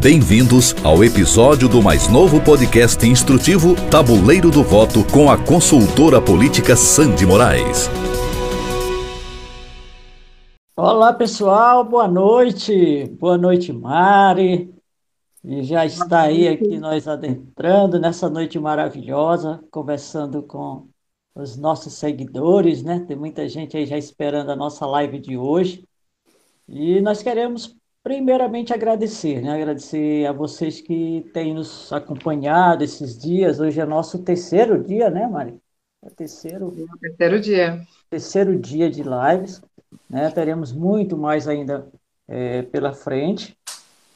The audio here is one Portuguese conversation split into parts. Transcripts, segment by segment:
Bem-vindos ao episódio do mais novo podcast instrutivo Tabuleiro do Voto com a consultora política Sandy Moraes. Olá, pessoal, boa noite. Boa noite, Mari. E já está aí aqui nós adentrando nessa noite maravilhosa, conversando com os nossos seguidores, né? Tem muita gente aí já esperando a nossa live de hoje. E nós queremos primeiramente agradecer, né? Agradecer a vocês que têm nos acompanhado esses dias. Hoje é nosso terceiro dia, né, Mari? É terceiro, é terceiro dia. Terceiro dia de lives, né? Teremos muito mais ainda é, pela frente.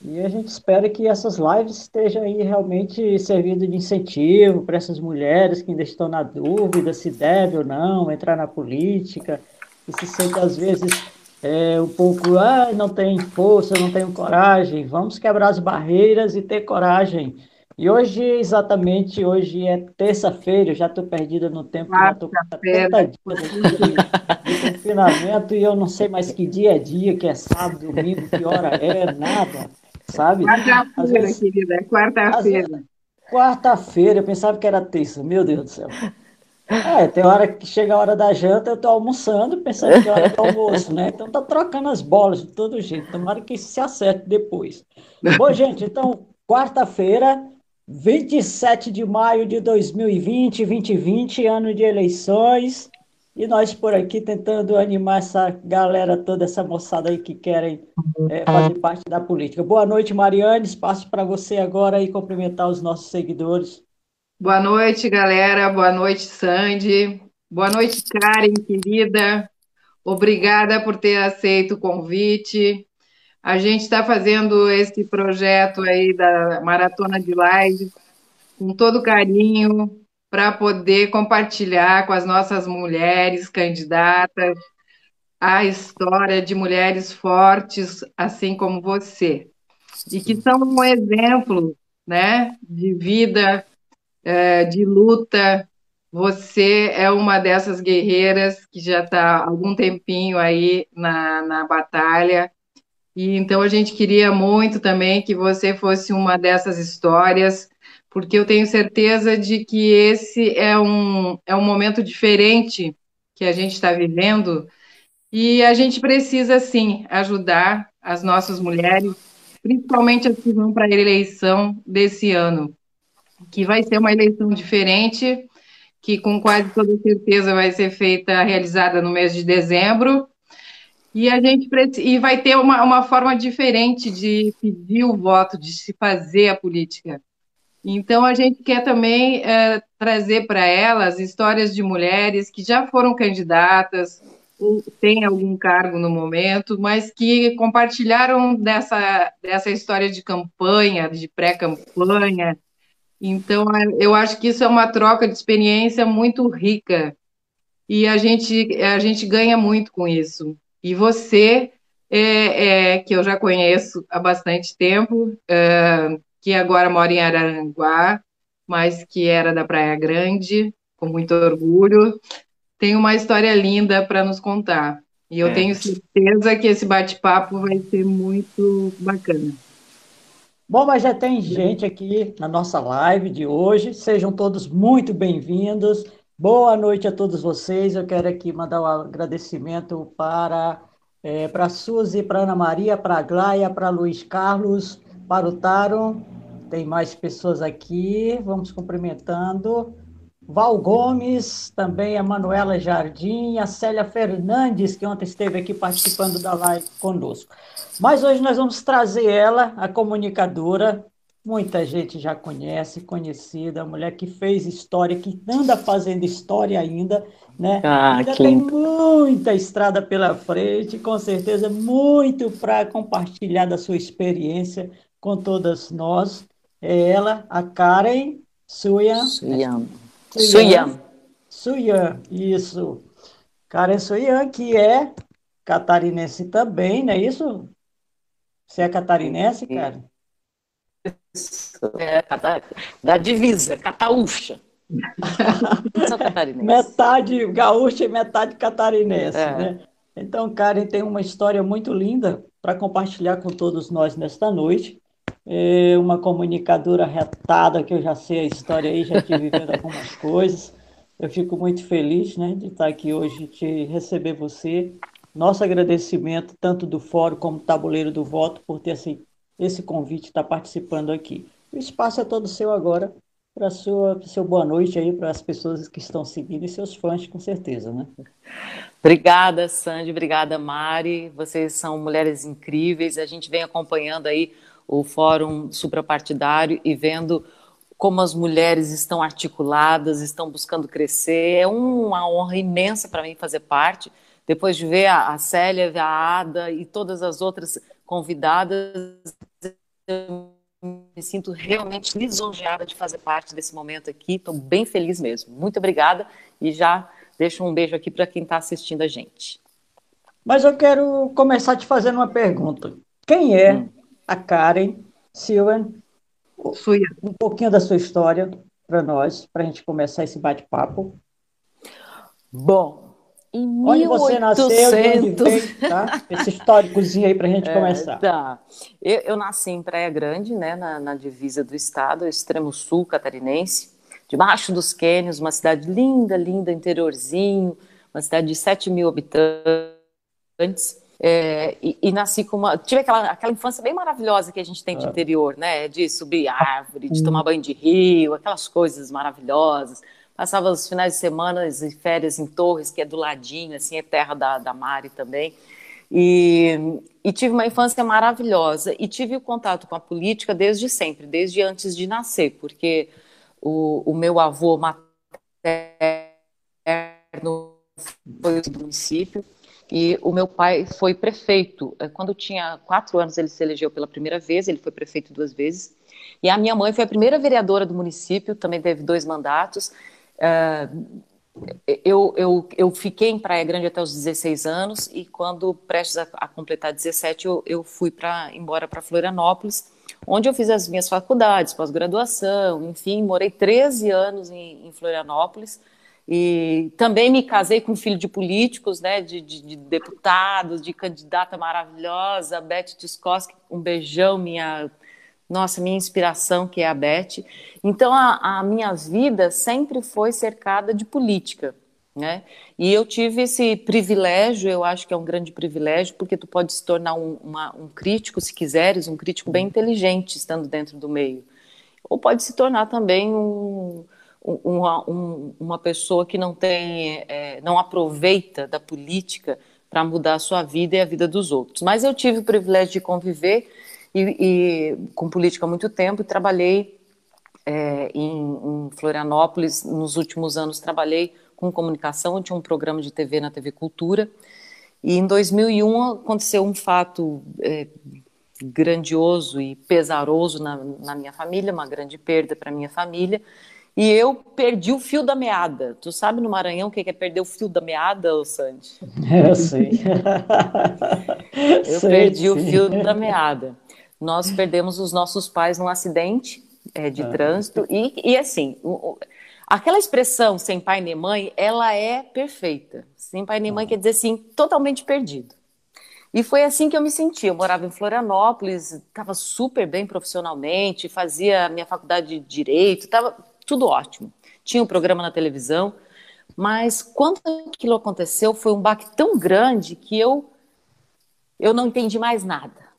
E a gente espera que essas lives estejam aí realmente servindo de incentivo para essas mulheres que ainda estão na dúvida se deve ou não entrar na política, que se sentem às vezes é, um pouco, ah, não tem força, não tenho coragem. Vamos quebrar as barreiras e ter coragem. E hoje, exatamente, hoje é terça-feira, já estou perdida no tempo, já estou com 70 dias de, de confinamento e eu não sei mais que dia é dia, que é sábado, domingo, que hora é, nada sabe? Quarta-feira, querida, é quarta-feira. Quarta-feira, eu pensava que era terça, meu Deus do céu. É, tem hora que chega a hora da janta, eu tô almoçando, pensando que é hora do almoço, né? Então tá trocando as bolas de todo jeito. Tomara que se acerte depois. Bom, gente, então, quarta-feira, 27 de maio de 2020, 2020, ano de eleições. E nós por aqui tentando animar essa galera toda, essa moçada aí que querem é, fazer parte da política. Boa noite, Mariane. Espaço para você agora e cumprimentar os nossos seguidores. Boa noite, galera. Boa noite, Sandy. Boa noite, Karen, querida. Obrigada por ter aceito o convite. A gente está fazendo esse projeto aí da Maratona de Live com todo carinho, para poder compartilhar com as nossas mulheres candidatas a história de mulheres fortes, assim como você, e que são um exemplo né, de vida, é, de luta. Você é uma dessas guerreiras que já está há algum tempinho aí na, na batalha, e então a gente queria muito também que você fosse uma dessas histórias porque eu tenho certeza de que esse é um, é um momento diferente que a gente está vivendo e a gente precisa, sim, ajudar as nossas mulheres, principalmente as que vão para a eleição desse ano, que vai ser uma eleição diferente, que com quase toda certeza vai ser feita, realizada no mês de dezembro, e a gente e vai ter uma, uma forma diferente de pedir o voto, de se fazer a política. Então, a gente quer também é, trazer para elas histórias de mulheres que já foram candidatas, ou têm algum cargo no momento, mas que compartilharam dessa, dessa história de campanha, de pré-campanha. Então, eu acho que isso é uma troca de experiência muito rica e a gente, a gente ganha muito com isso. E você, é, é, que eu já conheço há bastante tempo, é, que agora mora em Araranguá, mas que era da Praia Grande, com muito orgulho. Tem uma história linda para nos contar. E eu é. tenho certeza que esse bate-papo vai ser muito bacana. Bom, mas já tem gente aqui na nossa live de hoje. Sejam todos muito bem-vindos. Boa noite a todos vocês. Eu quero aqui mandar um agradecimento para, é, para Suzy, para Ana Maria, para a Glaia, para Luiz Carlos, para o Taro. Tem mais pessoas aqui, vamos cumprimentando. Val Gomes, também a Manuela Jardim, a Célia Fernandes, que ontem esteve aqui participando da live conosco. Mas hoje nós vamos trazer ela, a comunicadora, muita gente já conhece, conhecida, a mulher que fez história, que anda fazendo história ainda, né? Ah, ainda tem muita estrada pela frente, com certeza muito para compartilhar da sua experiência com todas nós. É ela, a Karen Suyan. Suyan. Suyan. Suyan, isso. Karen Suyan, que é catarinense também, não é isso? Você é catarinense, Karen? É, da divisa, cataúcha. metade gaúcha e metade catarinense, é. né? Então, Karen tem uma história muito linda para compartilhar com todos nós nesta noite. É uma comunicadora retada, que eu já sei a história aí, já tive vivendo algumas coisas. Eu fico muito feliz né, de estar aqui hoje, de receber você. Nosso agradecimento, tanto do Fórum como do Tabuleiro do Voto, por ter esse, esse convite, estar participando aqui. O espaço é todo seu agora, para sua seu boa noite aí para as pessoas que estão seguindo e seus fãs, com certeza, né? Obrigada, Sandy, obrigada, Mari. Vocês são mulheres incríveis. A gente vem acompanhando aí o Fórum Suprapartidário e vendo como as mulheres estão articuladas, estão buscando crescer. É uma honra imensa para mim fazer parte. Depois de ver a, Célia, a Ada e todas as outras convidadas, eu me sinto realmente lisonjeada de fazer parte desse momento aqui. Estou bem feliz mesmo. Muito obrigada e já deixo um beijo aqui para quem está assistindo a gente. Mas eu quero começar te fazendo uma pergunta. Quem é hum. A Karen Silvan? Um pouquinho da sua história para nós, para a gente começar esse bate-papo. Bom, em onde 1800... você nasceu, onde veio, tá? Esse históricozinho aí para a gente é, começar. Tá. Eu, eu, nasci em Praia Grande, né, na, na, divisa do estado, extremo sul catarinense, debaixo dos Quênios, uma cidade linda, linda, interiorzinho, uma cidade de 7 mil habitantes. É, e, e, nasci com uma. Tive aquela, aquela infância bem maravilhosa que a gente tem de é. interior, né? De subir árvore, de tomar banho de rio, aquelas coisas maravilhosas Passava os finais de semana e férias em Torres, que é do ladinho, assim, é terra da, da Mari também. E, e, tive uma infância maravilhosa e tive o contato com a política desde sempre, desde antes de nascer, porque o, o meu avô materno foi do município e o meu pai foi prefeito. Quando tinha quatro anos, ele se elegeu pela primeira vez, ele foi prefeito duas vezes. E a minha mãe foi a primeira vereadora do município, também teve dois mandatos. Uh, eu, eu, eu fiquei em Praia Grande até os 16 anos e quando prestes a, a completar 17 eu, eu fui para embora para Florianópolis, onde eu fiz as minhas faculdades, pós-graduação, enfim, morei 13 anos em, em, Florianópolis e também me casei com um filho de políticos, né, de, de, de deputados, de candidata maravilhosa, Beth Tiskoski, um beijão, minha nossa, minha inspiração, que é a Beth. Então, a, a, minha vida sempre foi cercada de política, né? E eu tive esse privilégio, eu acho que é um grande privilégio, porque tu pode se tornar um, uma, um crítico, se quiseres, um crítico bem inteligente, estando dentro do meio. Ou pode se tornar também um, uma, um, uma pessoa que não tem, é, não aproveita da política para mudar a sua vida e a vida dos outros. Mas eu tive o privilégio de conviver e, e com política há muito tempo e trabalhei é, em, em, Florianópolis. Nos últimos anos trabalhei com comunicação, tinha um programa de TV na TV Cultura. E em 2001 aconteceu um fato é, grandioso e pesaroso na, na minha família, uma grande perda para minha família. E eu perdi o fio da meada. Tu sabe no Maranhão o que é perder o fio da meada, Sandy? Eu sei. eu sei, perdi sim. o fio da meada nós perdemos os nossos pais num acidente é, de ah. trânsito. E, e assim, o, o, aquela expressão sem pai nem mãe, ela é perfeita. Sem pai nem mãe ah. quer dizer assim, totalmente perdido. E foi assim que eu me senti. Eu morava em Florianópolis, estava super bem profissionalmente, fazia minha faculdade de direito, estava tudo ótimo. Tinha um programa na televisão, mas quando aquilo aconteceu, foi um baque tão grande que eu eu não entendi mais nada.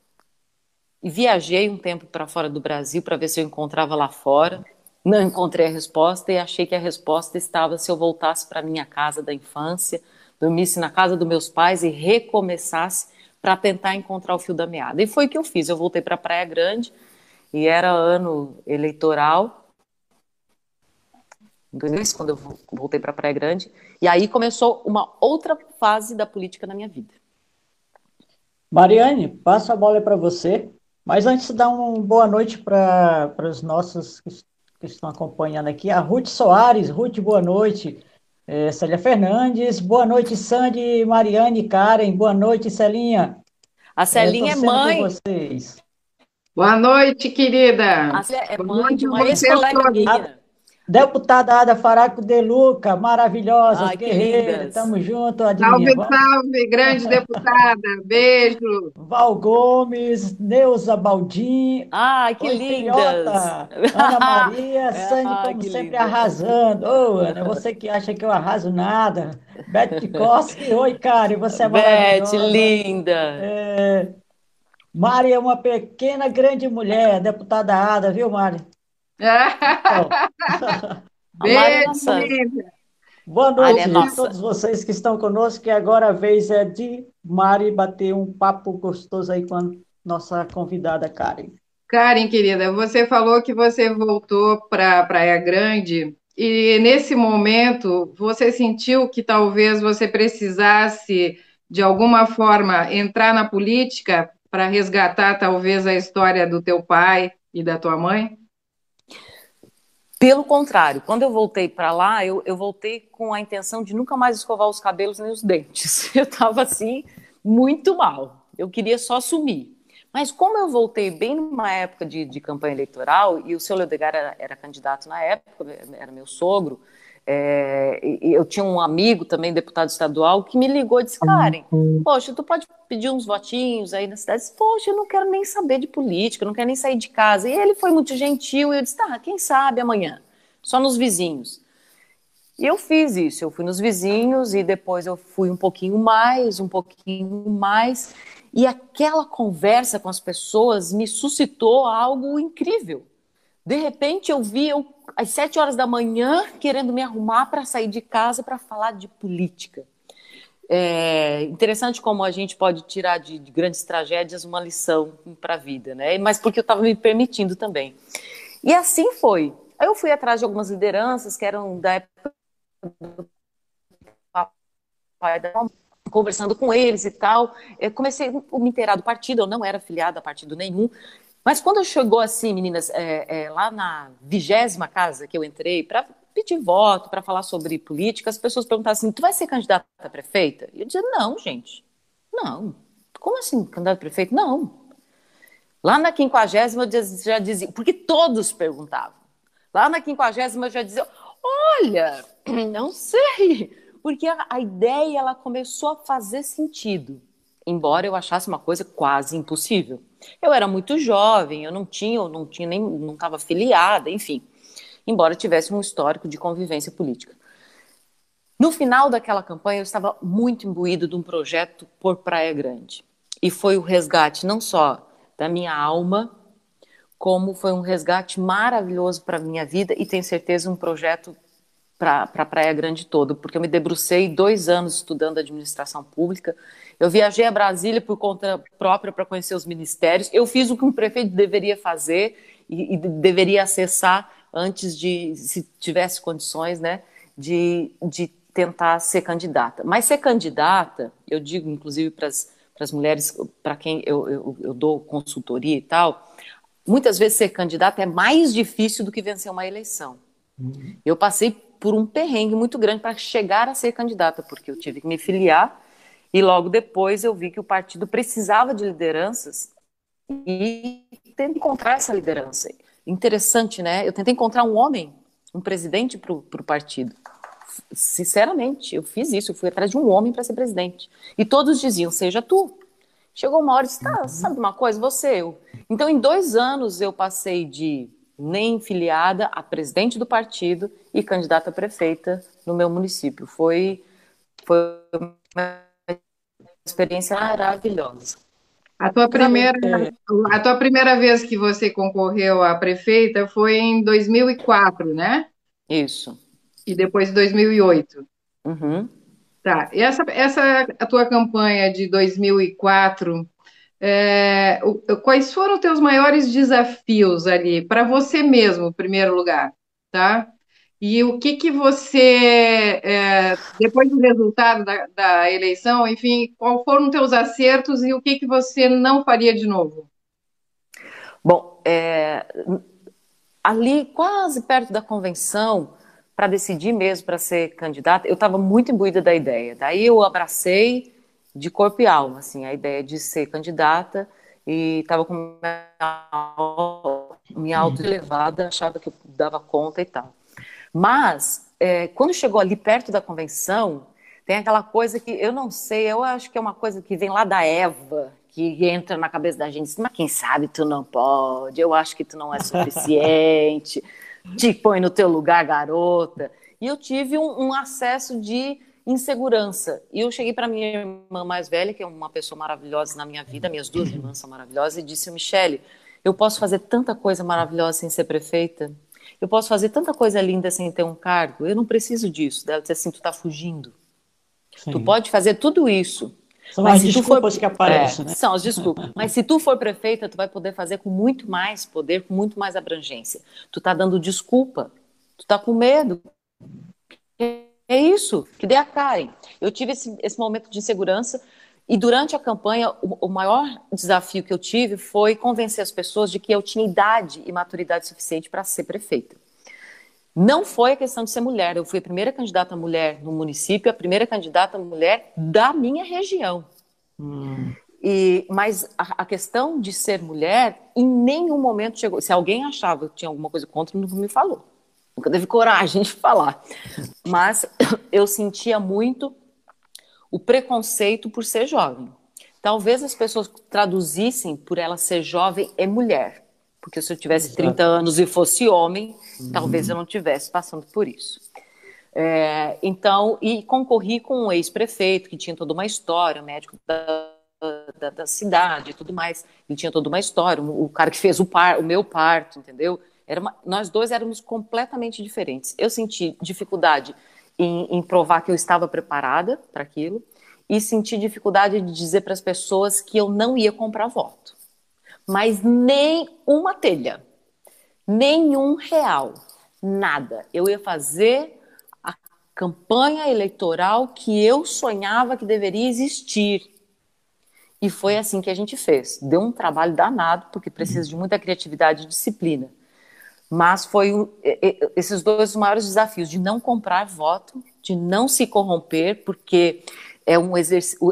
E viajei um tempo para fora do Brasil para ver se eu encontrava lá fora. Não encontrei a resposta e achei que a resposta estava se eu voltasse para minha casa da infância, dormisse na casa dos meus pais e recomeçasse para tentar encontrar o fio da meada. E foi o que eu fiz. Eu voltei para Praia Grande e era ano eleitoral. 2000, quando eu voltei para Praia Grande, e aí começou uma outra fase da política na minha vida. Mariane, passo a bola para você. Mas antes de dar uma boa noite para os nossos que, que, estão acompanhando aqui, a Ruth Soares. Ruth, boa noite. É, Célia Fernandes, boa noite, Sandy, Mariane, Karen, boa noite, Celinha. A Celinha é, é mãe. Boa noite, querida. A Célia é mãe de uma ex-colega minha. Deputada Ada Faraco de Luca, maravilhosa, Ai, guerreira, tamo junto, Adinha. Salve, salve, grande deputada, beijo. Val Gomes, Neuza Baldim. Ai, que linda. Ana Maria, Sani, como sempre, linda. arrasando. Ô, oh, Ana, você que acha que eu arraso nada. Beth Koski, oi, cara, e você é maravilhosa. Beth, linda. É... Mari é uma pequena, grande mulher, deputada Ada, viu, Mari? Beijo, Boa noite a todos vocês que estão conosco, que agora a vez é de Mari bater um papo gostoso aí com a nossa convidada Karen. Karen, querida, você falou que você voltou para Praia Grande e nesse momento você sentiu que talvez você precisasse de alguma forma entrar na política para resgatar talvez a história do teu pai e da tua mãe? Pelo contrário, quando eu voltei para lá, eu, eu, voltei com a intenção de nunca mais escovar os cabelos nem os dentes. Eu estava assim, muito mal. Eu queria só sumir. Mas como eu voltei bem numa época de, de campanha eleitoral, e o seu Leodegar era, era candidato na época, era meu sogro, é, eu tinha um amigo também, deputado estadual, que me ligou e disse: Karen, poxa, tu pode pedir uns votinhos aí na cidade? Disse, poxa, eu não quero nem saber de política, eu não quero nem sair de casa. E ele foi muito gentil e eu disse: tá, quem sabe amanhã, só nos vizinhos. E eu fiz isso, eu fui nos vizinhos e depois eu fui um pouquinho mais, um pouquinho mais. E aquela conversa com as pessoas me suscitou algo incrível. De repente eu vi eu às sete horas da manhã querendo me arrumar para sair de casa para falar de política. É interessante como a gente pode tirar de, de grandes tragédias uma lição para a vida, né? Mas porque eu estava me permitindo também. E assim foi. Aí eu fui atrás de algumas lideranças que eram da época do papai da conversando com eles e tal. Eu comecei a me inteirar do partido, eu não era filiada a partido nenhum, mas quando chegou assim, meninas, é, é, lá na vigésima casa que eu entrei para pedir voto, para falar sobre política, as pessoas perguntavam assim: tu vai ser candidata a prefeita? E eu dizia: não, gente, não. Como assim, candidato a prefeito? Não. Lá na quinquagésima eu já dizia, porque todos perguntavam. Lá na quinquagésima eu já dizia: olha, não sei, porque a, a ideia ela começou a fazer sentido, embora eu achasse uma coisa quase impossível. Eu era muito jovem, eu não tinha, eu não tinha nem, não estava filiada, enfim. Embora tivesse um histórico de convivência política. No final daquela campanha, eu estava muito imbuído de um projeto por Praia Grande. E foi o resgate não só da minha alma, como foi um resgate maravilhoso para a minha vida e tenho certeza um projeto para a Praia Grande todo, porque eu me debrucei dois anos estudando administração pública eu viajei a Brasília por conta própria para conhecer os ministérios. Eu fiz o que um prefeito deveria fazer e, e deveria acessar antes de, se tivesse condições, né, de, de tentar ser candidata. Mas ser candidata, eu digo inclusive para as mulheres para quem eu, eu, eu dou consultoria e tal, muitas vezes ser candidata é mais difícil do que vencer uma eleição. Uhum. Eu passei por um perrengue muito grande para chegar a ser candidata, porque eu tive que me filiar e logo depois eu vi que o partido precisava de lideranças e tentei encontrar essa liderança. Interessante, né? Eu tentei encontrar um homem, um presidente para o partido. Sinceramente, eu fiz isso. Eu fui atrás de um homem para ser presidente. E todos diziam: seja tu. Chegou uma hora e disse: tá, sabe uma coisa? Você, eu. Então, em dois anos, eu passei de nem filiada a presidente do partido e candidata a prefeita no meu município. Foi, foi uma experiência maravilhosa. A tua primeira, a tua primeira vez que você concorreu a prefeita foi em 2004, né? Isso. E depois 2008. Uhum. Tá. E essa, essa a tua campanha de 2004, é, quais foram os teus maiores desafios ali para você mesmo, em primeiro lugar, tá? E o que que você, é, depois do resultado da, da, eleição, enfim, qual foram os teus acertos e o que que você não faria de novo? Bom, é, ali quase perto da convenção, para decidir mesmo para ser candidata, eu estava muito imbuída da ideia. Daí eu abracei de corpo e alma, assim, a ideia de ser candidata e estava com minha, minha auto elevada, achava que eu dava conta e tal. Mas, é, quando chegou ali perto da convenção, tem aquela coisa que eu não sei, eu acho que é uma coisa que vem lá da Eva, que entra na cabeça da gente, mas quem sabe tu não pode, eu acho que tu não é suficiente, te põe no teu lugar, garota. E eu tive um, um acesso de insegurança. E eu cheguei para minha irmã mais velha, que é uma pessoa maravilhosa na minha vida, minhas duas irmãs são maravilhosas, e disse: Michele, eu posso fazer tanta coisa maravilhosa sem ser prefeita. Eu posso fazer tanta coisa linda sem ter um cargo. Eu não preciso disso. Ela disse assim: tu está fugindo. Sim. Tu pode fazer tudo isso. São mas as desculpas for... que aparecem, é, né? São as desculpas. mas se tu for prefeita, tu vai poder fazer com muito mais poder, com muito mais abrangência. Tu está dando desculpa. Tu está com medo. É isso, que dê a Karen. Eu tive esse, esse momento de insegurança e durante a campanha, o, o, maior desafio que eu tive foi convencer as pessoas de que eu tinha idade e maturidade suficiente para ser prefeita. Não foi a questão de ser mulher, eu fui a primeira candidata mulher no município, a primeira candidata mulher da minha região. Hum. E, mas a, a, questão de ser mulher, em nenhum momento chegou. Se alguém achava que tinha alguma coisa contra, não me falou. Nunca teve coragem de falar. Mas eu sentia muito o preconceito por ser jovem. Talvez as pessoas traduzissem por ela ser jovem e mulher. Porque se eu tivesse Exato. 30 anos e fosse homem, uhum. talvez eu não tivesse passando por isso. É, então, e concorri com um ex-prefeito que tinha toda uma história, médico da, da, da, cidade e tudo mais. Ele tinha toda uma história, o, o cara que fez o, par, o meu parto, entendeu? Uma, nós dois éramos completamente diferentes. Eu senti dificuldade em, em provar que eu estava preparada para aquilo e senti dificuldade de dizer para as pessoas que eu não ia comprar voto. Mas nem uma telha, nenhum real, nada. Eu ia fazer a campanha eleitoral que eu sonhava que deveria existir. E foi assim que a gente fez. Deu um trabalho danado, porque precisa de muita criatividade e disciplina. Mas foi esses dois os maiores desafios de não comprar voto, de não se corromper, porque é um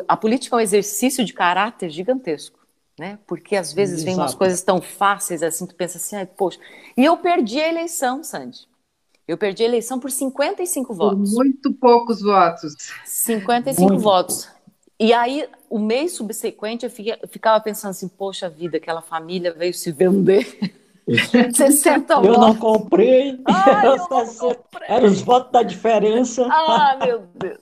a política é um exercício de caráter gigantesco, né? Porque às vezes Exato. vem umas coisas tão fáceis assim, tu pensa assim, poxa. E eu perdi a eleição, Sandy. Eu perdi a eleição por 55 votos. Muito poucos votos. 55 muito votos. Pouco. E aí, o mês subsequente, eu ficava pensando assim, poxa vida, aquela família veio se vender. 60 votos. Eu não comprei. Ai, eu não comprei. Era os votos da diferença. Ah, meu Deus.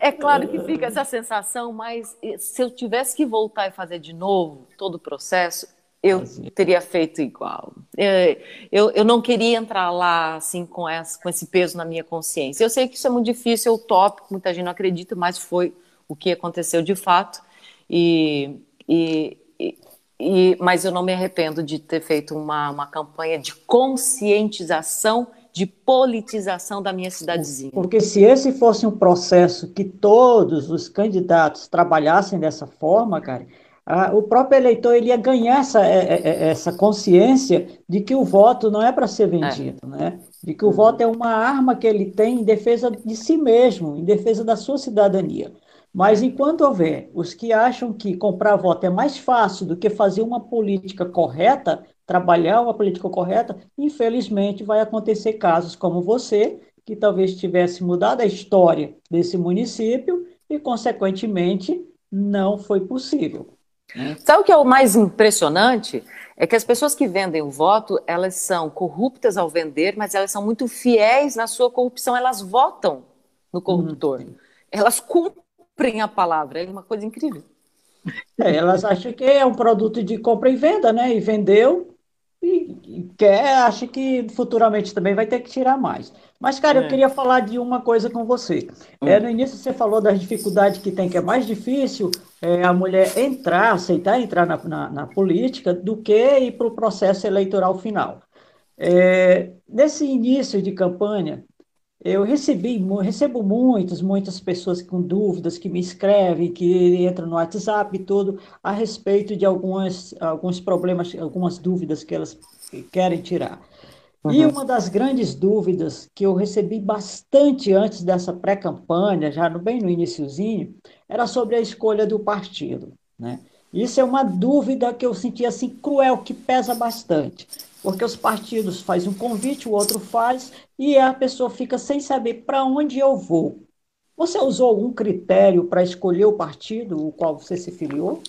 É claro que fica essa sensação, mas se eu tivesse que voltar e fazer de novo todo o processo, eu teria feito igual. É, eu, eu não queria entrar lá assim com, essa, com esse peso na minha consciência. Eu sei que isso é muito difícil, é utópico, muita gente não acredita, mas foi o que aconteceu de fato. E, e, e, mas eu não me arrependo de ter feito uma, uma campanha de conscientização, de politização da minha cidadezinha. Porque se esse fosse um processo que todos os candidatos trabalhassem dessa forma, cara, a, o próprio eleitor ele ia ganhar essa, é, é, é, essa consciência de que o voto não é para ser vendido, é. né? De que o voto é uma arma que ele tem em defesa de si mesmo, em defesa da sua cidadania. Mas enquanto houver os que acham que comprar voto é mais fácil do que fazer uma política correta, trabalhar uma política correta, infelizmente vai acontecer casos como você, que talvez tivesse mudado a história desse município e, consequentemente, não foi possível. Sabe o que é o mais impressionante? É que as pessoas que vendem o voto, elas são corruptas ao vender, mas elas são muito fiéis na sua corrupção, elas votam no corruptor. Hum. Elas cumprem cumprem a palavra. É uma coisa incrível. É, elas acham que é um produto de compra e venda, né? E vendeu e, e quer, acha que futuramente também vai ter que tirar mais. Mas, cara, é. eu queria falar de uma coisa com você. Hum. É, no início você falou das dificuldades que tem, que é mais difícil é, a mulher entrar, aceitar entrar na, na, na política do que ir para o processo eleitoral final. É, nesse início de campanha, eu recebi, recebo muitas, muitas pessoas com dúvidas que me escrevem, que entram no WhatsApp e tudo, a respeito de algumas, alguns problemas, algumas dúvidas que elas querem tirar. Uhum. E uma das grandes dúvidas que eu recebi bastante antes dessa pré-campanha, já no, bem no iníciozinho, era sobre a escolha do partido. Né? Isso é uma dúvida que eu senti assim cruel, que pesa bastante. Porque os partidos fazem um convite, o outro faz, e a pessoa fica sem saber para onde eu vou. Você usou algum critério para escolher o partido o qual você se filiou?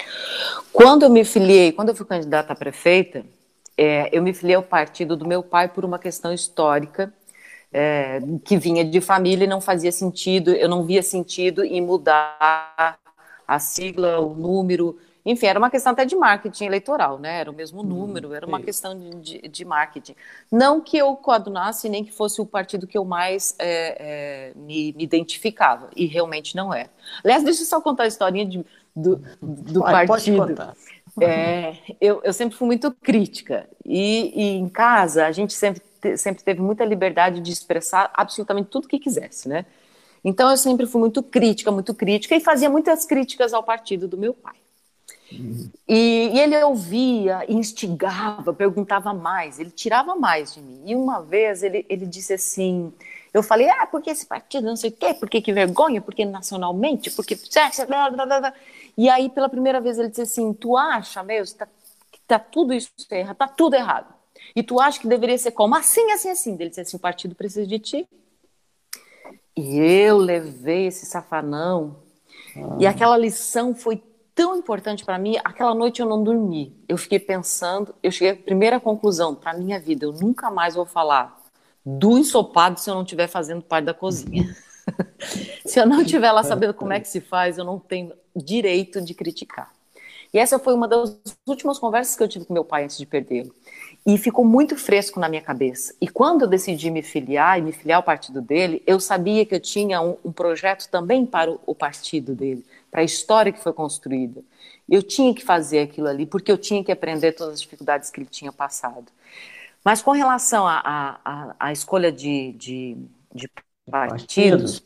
Quando eu me filiei, quando eu fui candidata a prefeita, é, eu me filiei ao partido do meu pai por uma questão histórica, é, que vinha de família e não fazia sentido, eu não via sentido em mudar a sigla, o número, enfim, era uma questão até de marketing eleitoral, né? Era o mesmo hum, número, era uma questão de, de, de, marketing. Não que eu coadunasse, nem que fosse o partido que eu mais é, é, me, me, identificava, e realmente não é. Aliás, deixa eu só contar a historinha de, do, do Vai, partido. É, eu, eu, sempre fui muito crítica, e, e em casa a gente sempre, te, sempre teve muita liberdade de expressar absolutamente tudo que quisesse, né? Então eu sempre fui muito crítica, muito crítica, e fazia muitas críticas ao partido do meu pai. E, e, ele ouvia, instigava, perguntava mais, ele tirava mais de mim. E uma vez ele, ele disse assim: eu falei, ah, porque esse partido não sei o quê, porque que vergonha, porque nacionalmente, porque. E aí, pela primeira vez, ele disse assim: tu acha mesmo tá, que tá tudo isso errado, tá tudo errado. E tu acha que deveria ser como? Assim, assim, assim. Ele disse assim: o partido precisa de ti. E eu levei esse safanão. Ah. E aquela lição foi tão importante para mim. Aquela noite eu não dormi. Eu fiquei pensando, eu cheguei à primeira conclusão para minha vida, eu nunca mais vou falar do ensopado se eu não estiver fazendo parte da cozinha. se eu não estiver lá sabendo como é que se faz, eu não tenho direito de criticar. E essa foi uma das últimas conversas que eu tive com meu pai antes de perdê-lo. E ficou muito fresco na minha cabeça. E quando eu decidi me filiar e me filiar ao partido dele, eu sabia que eu tinha um, um projeto também para o, o partido dele para a história que foi construída. Eu tinha que fazer aquilo ali, porque eu tinha que aprender todas as dificuldades que ele tinha passado. Mas com relação à escolha de, de, de partidos,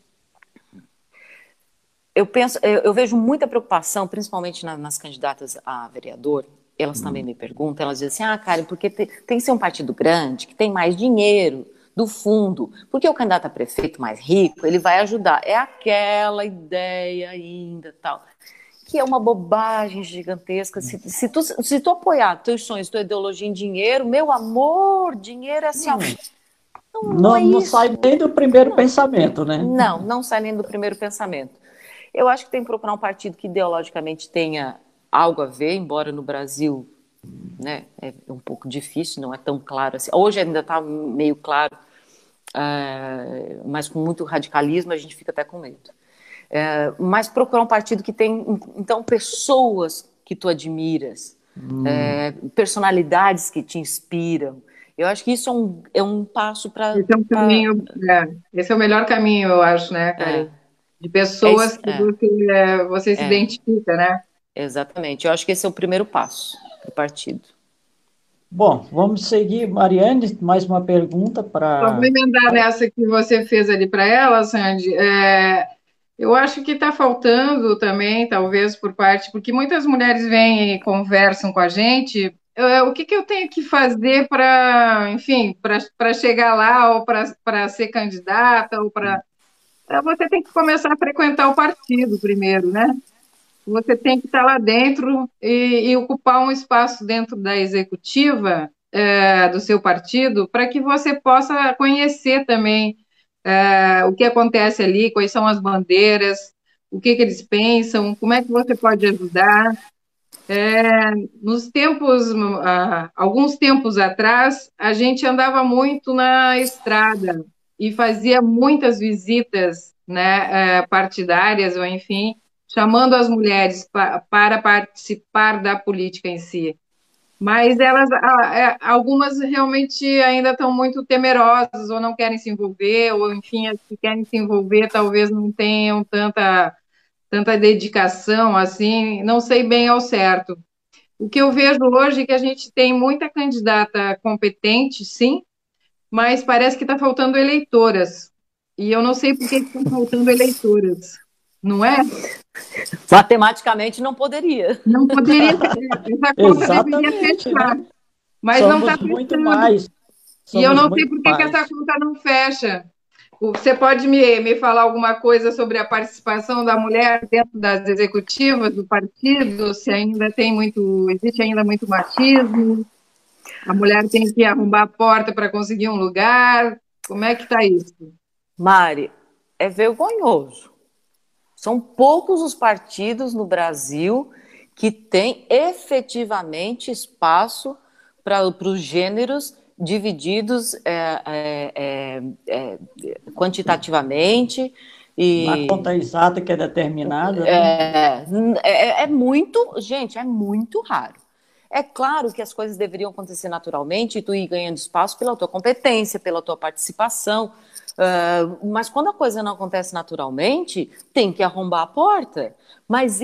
eu penso, eu, eu, vejo muita preocupação, principalmente na, nas candidatas a vereador. Elas hum. também me perguntam, elas dizem assim: ah, Karen, porque tem, tem que ser um partido grande, que tem mais dinheiro do fundo, porque o candidato a prefeito mais rico, ele vai ajudar. É aquela ideia ainda, tal, que é uma bobagem gigantesca. Se, se, tu, se tu apoiar teus sonhos, tua ideologia em dinheiro, meu amor, dinheiro é assim, ó, não, não, não, é não sai nem do primeiro não, pensamento, né? Não, não sai nem do primeiro pensamento. Eu acho que tem que procurar um partido que ideologicamente tenha algo a ver, embora no Brasil né, é um pouco difícil, não é tão claro assim. Hoje ainda está meio claro, uh, mas com muito radicalismo a gente fica até com medo. Uh, mas procurar um partido que tem, então, pessoas que tu admiras, hum. uh, personalidades que te inspiram. Eu acho que isso é um, é um passo para. Esse é um caminho, pra... é, esse é o melhor caminho, eu acho, né, Karen? É. De pessoas que você, você se identifica, né? Exatamente. Eu acho que esse é o primeiro passo do partido. Bom, vamos seguir. Mariane, mais uma pergunta para. Vou emendar nessa que você fez ali para ela, Sandy. É, eu acho que está faltando também, talvez, por parte, porque muitas mulheres vêm e conversam com a gente. É, o que, que eu tenho que fazer para, enfim, para chegar lá, ou para ser candidata, ou para. Você tem que começar a frequentar o partido primeiro, né? Você tem que estar lá dentro e, e ocupar um espaço dentro da executiva é, do seu partido para que você possa conhecer também é, o que acontece ali, quais são as bandeiras, o que, que eles pensam, como é que você pode ajudar. É, nos tempos, uh, alguns tempos atrás, a gente andava muito na estrada e fazia muitas visitas né, uh, partidárias, ou enfim, chamando as mulheres pa, para participar da política em si. Mas elas, é, algumas realmente ainda estão muito temerosas ou não querem se envolver, ou enfim, as que querem se envolver talvez não tenham tanta, tanta dedicação assim, não sei bem ao certo. O que eu vejo hoje é que a gente tem muita candidata competente, sim, mas parece que está faltando eleitoras. E eu não sei por que estão faltando eleitoras não é? Matematicamente não poderia. Não poderia. Essa conta deveria fechar. Mas Somos não está fechando. Mais. Somos e eu não sei por que essa conta não fecha. Você pode me, me falar alguma coisa sobre a participação da mulher dentro das executivas do partido? Se ainda tem muito, existe ainda muito machismo? A mulher tem que arrombar a porta para conseguir um lugar? Como é que está isso? Mari, é vergonhoso. São poucos os partidos no Brasil que têm efetivamente espaço para os gêneros divididos é, é, é, quantitativamente. E... Uma conta exata que é determinada. Né? É, é, muito, gente, é muito raro. É claro que as coisas deveriam acontecer naturalmente e tu ir ganhando espaço pela tua competência, pela tua participação. Uh, mas quando a coisa não acontece naturalmente, tem que arrombar a porta. Mas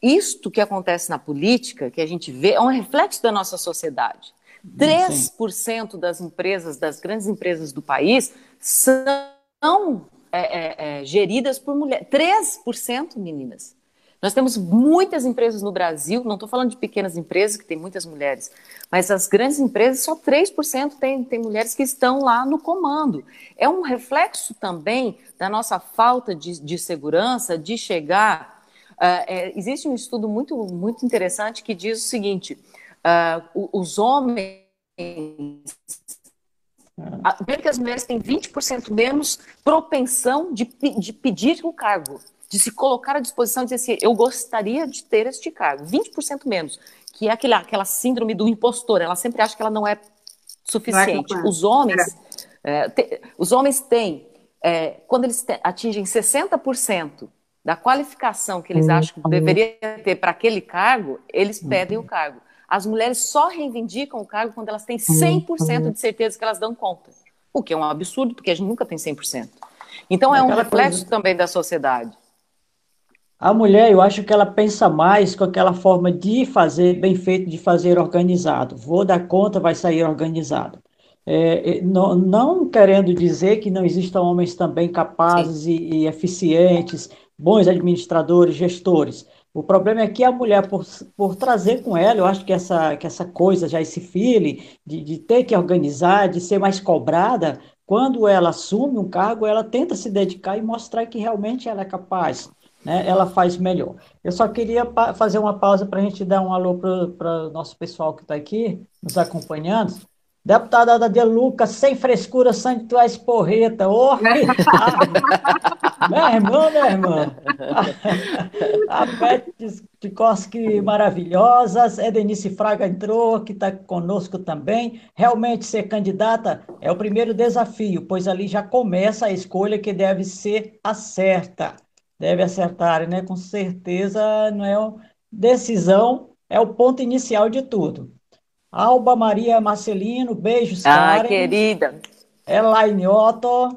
isto que acontece na política, que a gente vê, é um reflexo da nossa sociedade. 3% das empresas, das grandes empresas do país, são é, é, é, geridas por mulheres. 3%, meninas. Nós temos muitas empresas no Brasil, não estou falando de pequenas empresas, que tem muitas mulheres, mas as grandes empresas, só 3% tem, tem mulheres que estão lá no comando. É um reflexo também da nossa falta de, de segurança, de chegar. Uh, é, existe um estudo muito, muito interessante que diz o seguinte: Uh, os homens. Primeiro que as mulheres têm 20% menos propensão de, de pedir o cargo, de se colocar à disposição e dizer assim: eu gostaria de ter este cargo. 20% menos, que é aquela, aquela síndrome do impostor. Ela sempre acha que ela não é suficiente. Não é os homens. É. É, te, os homens têm, é, quando eles te, atingem 60% da qualificação que eles uhum. acham que deveria ter para aquele cargo, eles pedem o cargo. As mulheres só reivindicam o cargo quando elas têm 100% uhum. de certeza que elas dão conta. O que é um absurdo, porque a gente nunca tem 100%. Então, é, um reflexo também da sociedade. A mulher, eu acho que ela pensa mais com aquela forma de fazer bem feito, de fazer organizado. Vou dar conta, vai sair organizado. É, é não, não, querendo dizer que não existam homens também capazes e, e, eficientes, bons administradores, gestores, o problema é que a mulher, por, por trazer com ela, eu acho que essa, que essa coisa, já esse feeling de, de ter que organizar, de ser mais cobrada, quando ela assume um cargo, ela tenta se dedicar e mostrar que realmente ela é capaz, né? ela faz melhor. Eu só queria fazer uma pausa para a gente dar um alô para o nosso pessoal que está aqui, nos acompanhando. Deputada da De Lucas, sem frescura, sangue, tu és porreta. Oh, meu irmão, meu irmão. A Beth Tikoski, maravilhosas. Edenice Fraga entrou, que está conosco também. Realmente, ser candidata é o primeiro desafio, pois ali já começa a escolha que deve ser a certa. Deve acertar, né? Com certeza, não é decisão, é o ponto inicial de tudo. Alba Maria Marcelino, beijos, ah, Karen. querida. Elaine Otto.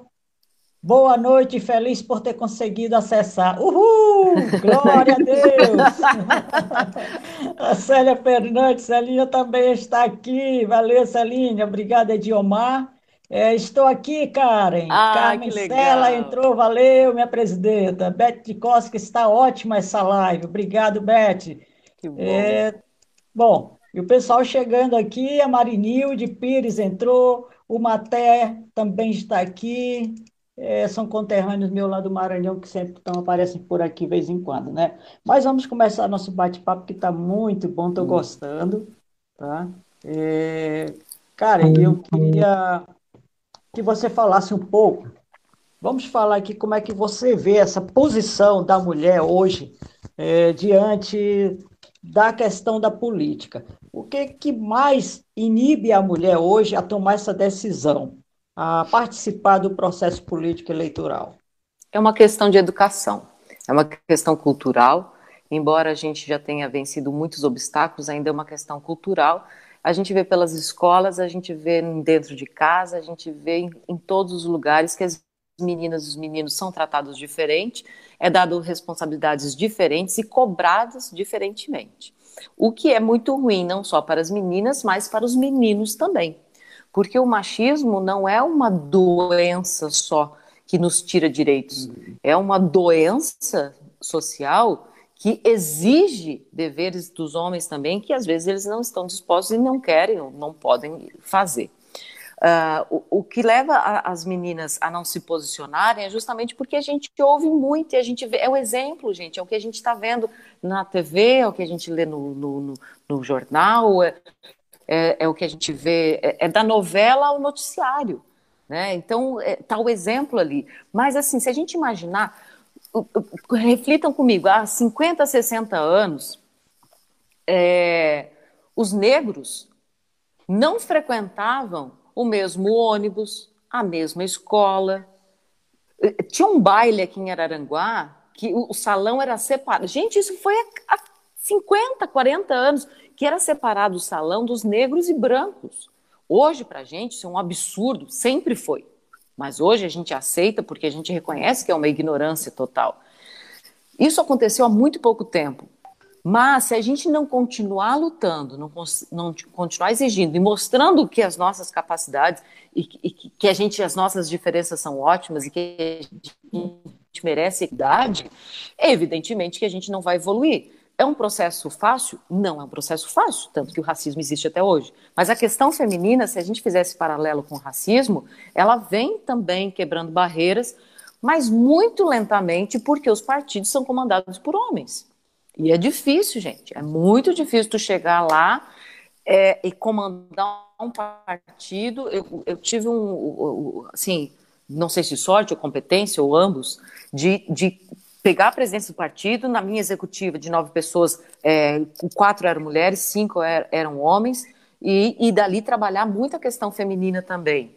Boa noite, feliz por ter conseguido acessar. Uhul! Glória a Deus! a Célia Fernandes, Celinha também está aqui. Valeu, Celinha. Obrigada, Ediomar. É, estou aqui, Karen. Ah, Carmen Stella entrou, valeu, minha presidenta. Beth de Costa, está ótima essa live. Obrigado, Beth. Que bom. É, bom, e o pessoal chegando aqui, a Marinilde Pires entrou, o Maté também está aqui, é, são conterrâneos meu lá do Maranhão que sempre estão, aparecem por aqui de vez em quando, né? Mas vamos começar nosso bate-papo que está muito bom, estou gostando, tá? É, cara, eu queria que você falasse um pouco, vamos falar aqui como é que você vê essa posição da mulher hoje é, diante da questão da política. O que, que mais inibe a mulher hoje a tomar essa decisão, a participar do processo político eleitoral? É uma questão de educação, é uma questão cultural. Embora a gente já tenha vencido muitos obstáculos, ainda é uma questão cultural. A gente vê pelas escolas, a gente vê dentro de casa, a gente vê em, em todos os lugares que as meninas e os meninos são tratados diferente, é dado responsabilidades diferentes e cobradas diferentemente. O que é muito ruim não só para as meninas, mas para os meninos também. Porque o machismo não é uma doença só que nos tira direitos, é uma doença social que exige deveres dos homens também, que às vezes eles não estão dispostos e não querem ou não podem fazer. Uh, o, o, que leva a, as meninas a não se posicionarem é justamente porque a gente ouve muito e a gente vê, é o exemplo, gente, é o que a gente está vendo na TV, é o que a gente lê no, no, no, no jornal, é, é, é, o que a gente vê, é, é da novela ao noticiário. Né? Então, está é, o exemplo ali. Mas, assim, se a gente imaginar, reflitam comigo, há 50, 60 anos, é, os negros não frequentavam o mesmo ônibus, a mesma escola. Eh, tinha um baile aqui em Araranguá que o, salão era separado. Gente, isso foi há 50, 40 anos que era separado o salão dos negros e brancos. Hoje, para a gente, isso é um absurdo, sempre foi. Mas hoje a gente aceita porque a gente reconhece que é uma ignorância total. Isso aconteceu há muito pouco tempo. Mas se a gente não continuar lutando, não, não continuar exigindo e mostrando que as nossas capacidades e, e, que a gente, as nossas diferenças são ótimas e que a gente merece equidade, é evidentemente que a gente não vai evoluir. É um processo fácil? Não é um processo fácil, tanto que o racismo existe até hoje. Mas a questão feminina, se a gente fizesse paralelo com o racismo, ela vem também quebrando barreiras, mas muito lentamente, porque os partidos são comandados por homens. E é difícil, gente. É muito difícil tu chegar lá é, e comandar um partido. Eu, eu tive um, assim, não sei se sorte ou competência, ou ambos, de, de pegar a presença do partido. Na minha executiva de nove pessoas, é, quatro eram mulheres, cinco er, eram homens, e, e dali trabalhar muita questão feminina também.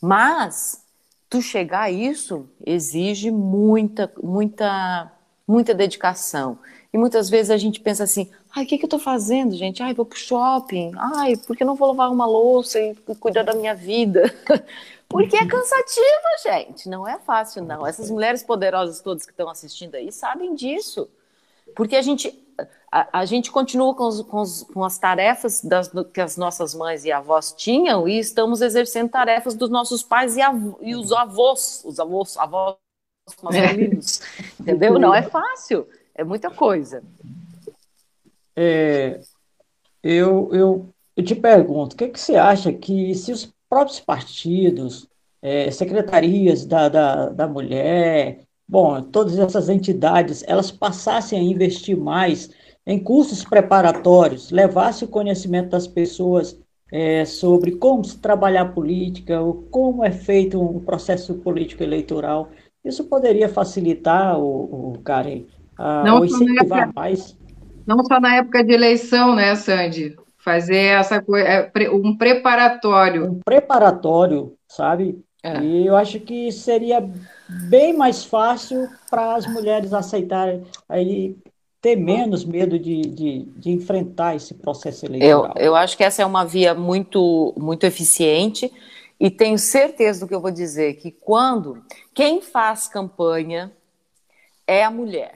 Mas tu chegar a isso exige muita, muita, muita dedicação. E muitas vezes a gente pensa assim: ai, o que, que eu estou fazendo, gente? Ai, vou para o shopping. Ai, por que não vou lavar uma louça e cuidar da minha vida? Porque é cansativo, gente. Não é fácil, não. Essas mulheres poderosas todas que estão assistindo aí sabem disso. Porque a gente, a, a gente continua com, os, com, os, com as tarefas das, que as nossas mães e avós tinham e estamos exercendo tarefas dos nossos pais e, av, e os avós, os avós, avós masculinos. É. Entendeu? Não é fácil. É muita coisa. É, eu, eu, eu te pergunto, o que, que você acha que se os próprios partidos, é, secretarias da, da, da mulher, bom, todas essas entidades, elas passassem a investir mais em cursos preparatórios, levasse o conhecimento das pessoas é, sobre como se trabalhar política, ou como é feito um processo político eleitoral, isso poderia facilitar, o, o Karen, ah, não, só época, mais. não só na época de eleição, né, Sandy? Fazer essa coisa, é, um preparatório. Um preparatório, sabe? É. E eu acho que seria bem mais fácil para as mulheres aceitarem aí ter menos medo de, de, de, enfrentar esse processo eleitoral. Eu, eu acho que essa é uma via muito, muito eficiente e tenho certeza do que eu vou dizer, que quando quem faz campanha é a mulher.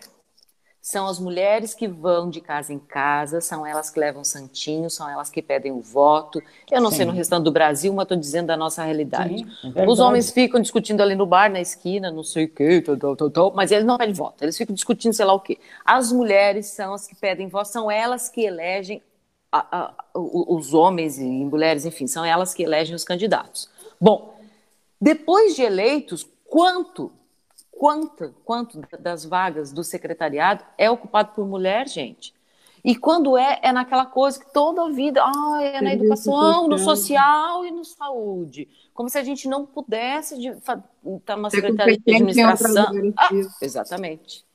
São as mulheres que vão de casa em casa, são elas que levam santinho, são elas que pedem o voto. Eu não Sim. sei no restante do Brasil, mas estou dizendo da nossa realidade. Sim, é Os homens ficam discutindo ali no bar, na esquina, não sei o quê, tal, tal, tal, mas eles não pedem voto, eles ficam discutindo sei lá o quê. As mulheres são as que pedem voto, são elas que elegem a, a, os homens e mulheres, enfim, são elas que elegem os candidatos. Bom, depois de eleitos, quanto quanto, quanto das vagas do secretariado é ocupado por mulher, gente? E quando é, é naquela coisa que toda a vida, ah, é na educação, no social e no saúde. Como se a gente não pudesse estar tá uma secretaria de administração. Ah, exatamente.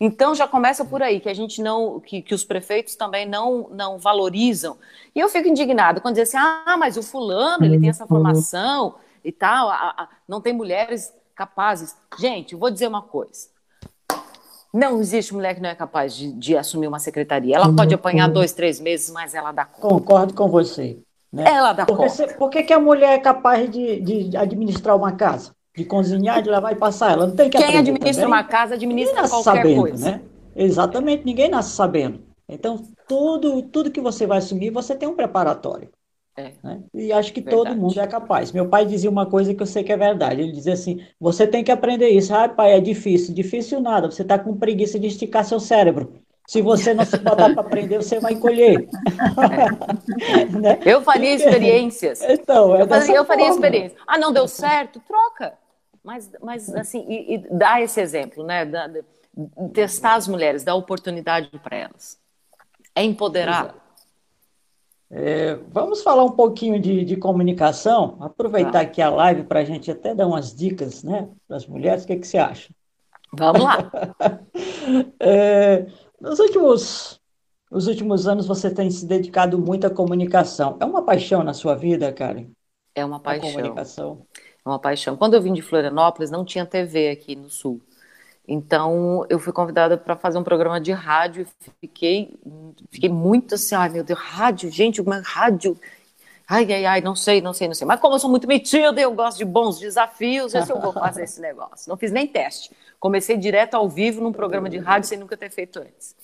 Então já começa por aí, que a gente não, que, que os prefeitos também não, não valorizam. E eu fico indignada quando dizem assim, ah, mas o fulano, ele tem essa formação e tal, a, a, não tem mulheres capazes. Gente, vou dizer uma coisa. Não existe mulher que não é capaz de, de assumir uma secretaria. Ela pode uhum. apanhar dois, três meses, mas ela dá conta. Concordo com você. Né? Ela dá Porque conta. por que, que a mulher é capaz de, de administrar uma casa? De cozinhar, de lavar e passar? Ela não tem que Quem administra também? uma casa administra qualquer sabendo, coisa. Né? Exatamente, ninguém nasce sabendo. Então, tudo, tudo que você vai assumir, você tem um preparatório. É. Né? E acho que verdade. todo mundo é capaz. Meu pai dizia uma coisa que eu sei que é verdade. Ele dizia assim: você tem que aprender isso. Ah, pai, é difícil. Difícil nada. Você está com preguiça de esticar seu cérebro. Se você não se botar para aprender, você vai colher. É. né? Eu faria experiências. Então, é eu, fazia, eu faria experiência. Ah, não deu certo? Troca. Mas, mas assim, e, e dá esse exemplo, né? Da, de, testar as mulheres, dar oportunidade para elas. É empoderar. É, vamos falar um pouquinho de, de comunicação, aproveitar tá. aqui a live para a gente até dar umas dicas né, para as mulheres, o que, que você acha? Vamos lá. é, nos últimos, nos últimos anos você tem se dedicado muito à comunicação. É uma paixão na sua vida, Karen? É uma paixão. A comunicação. É uma paixão. Quando eu vim de Florianópolis, não tinha TV aqui no Sul. Então, eu fui convidada para fazer um programa de rádio e fiquei, fiquei muito assim, ai meu Deus, rádio, gente, uma rádio. Ai, ai, ai, não sei, não sei, não sei. Mas como eu sou muito metida, eu gosto de bons desafios, eu, eu vou fazer esse negócio. Não fiz nem teste. Comecei direto ao vivo num programa de rádio sem nunca ter feito antes.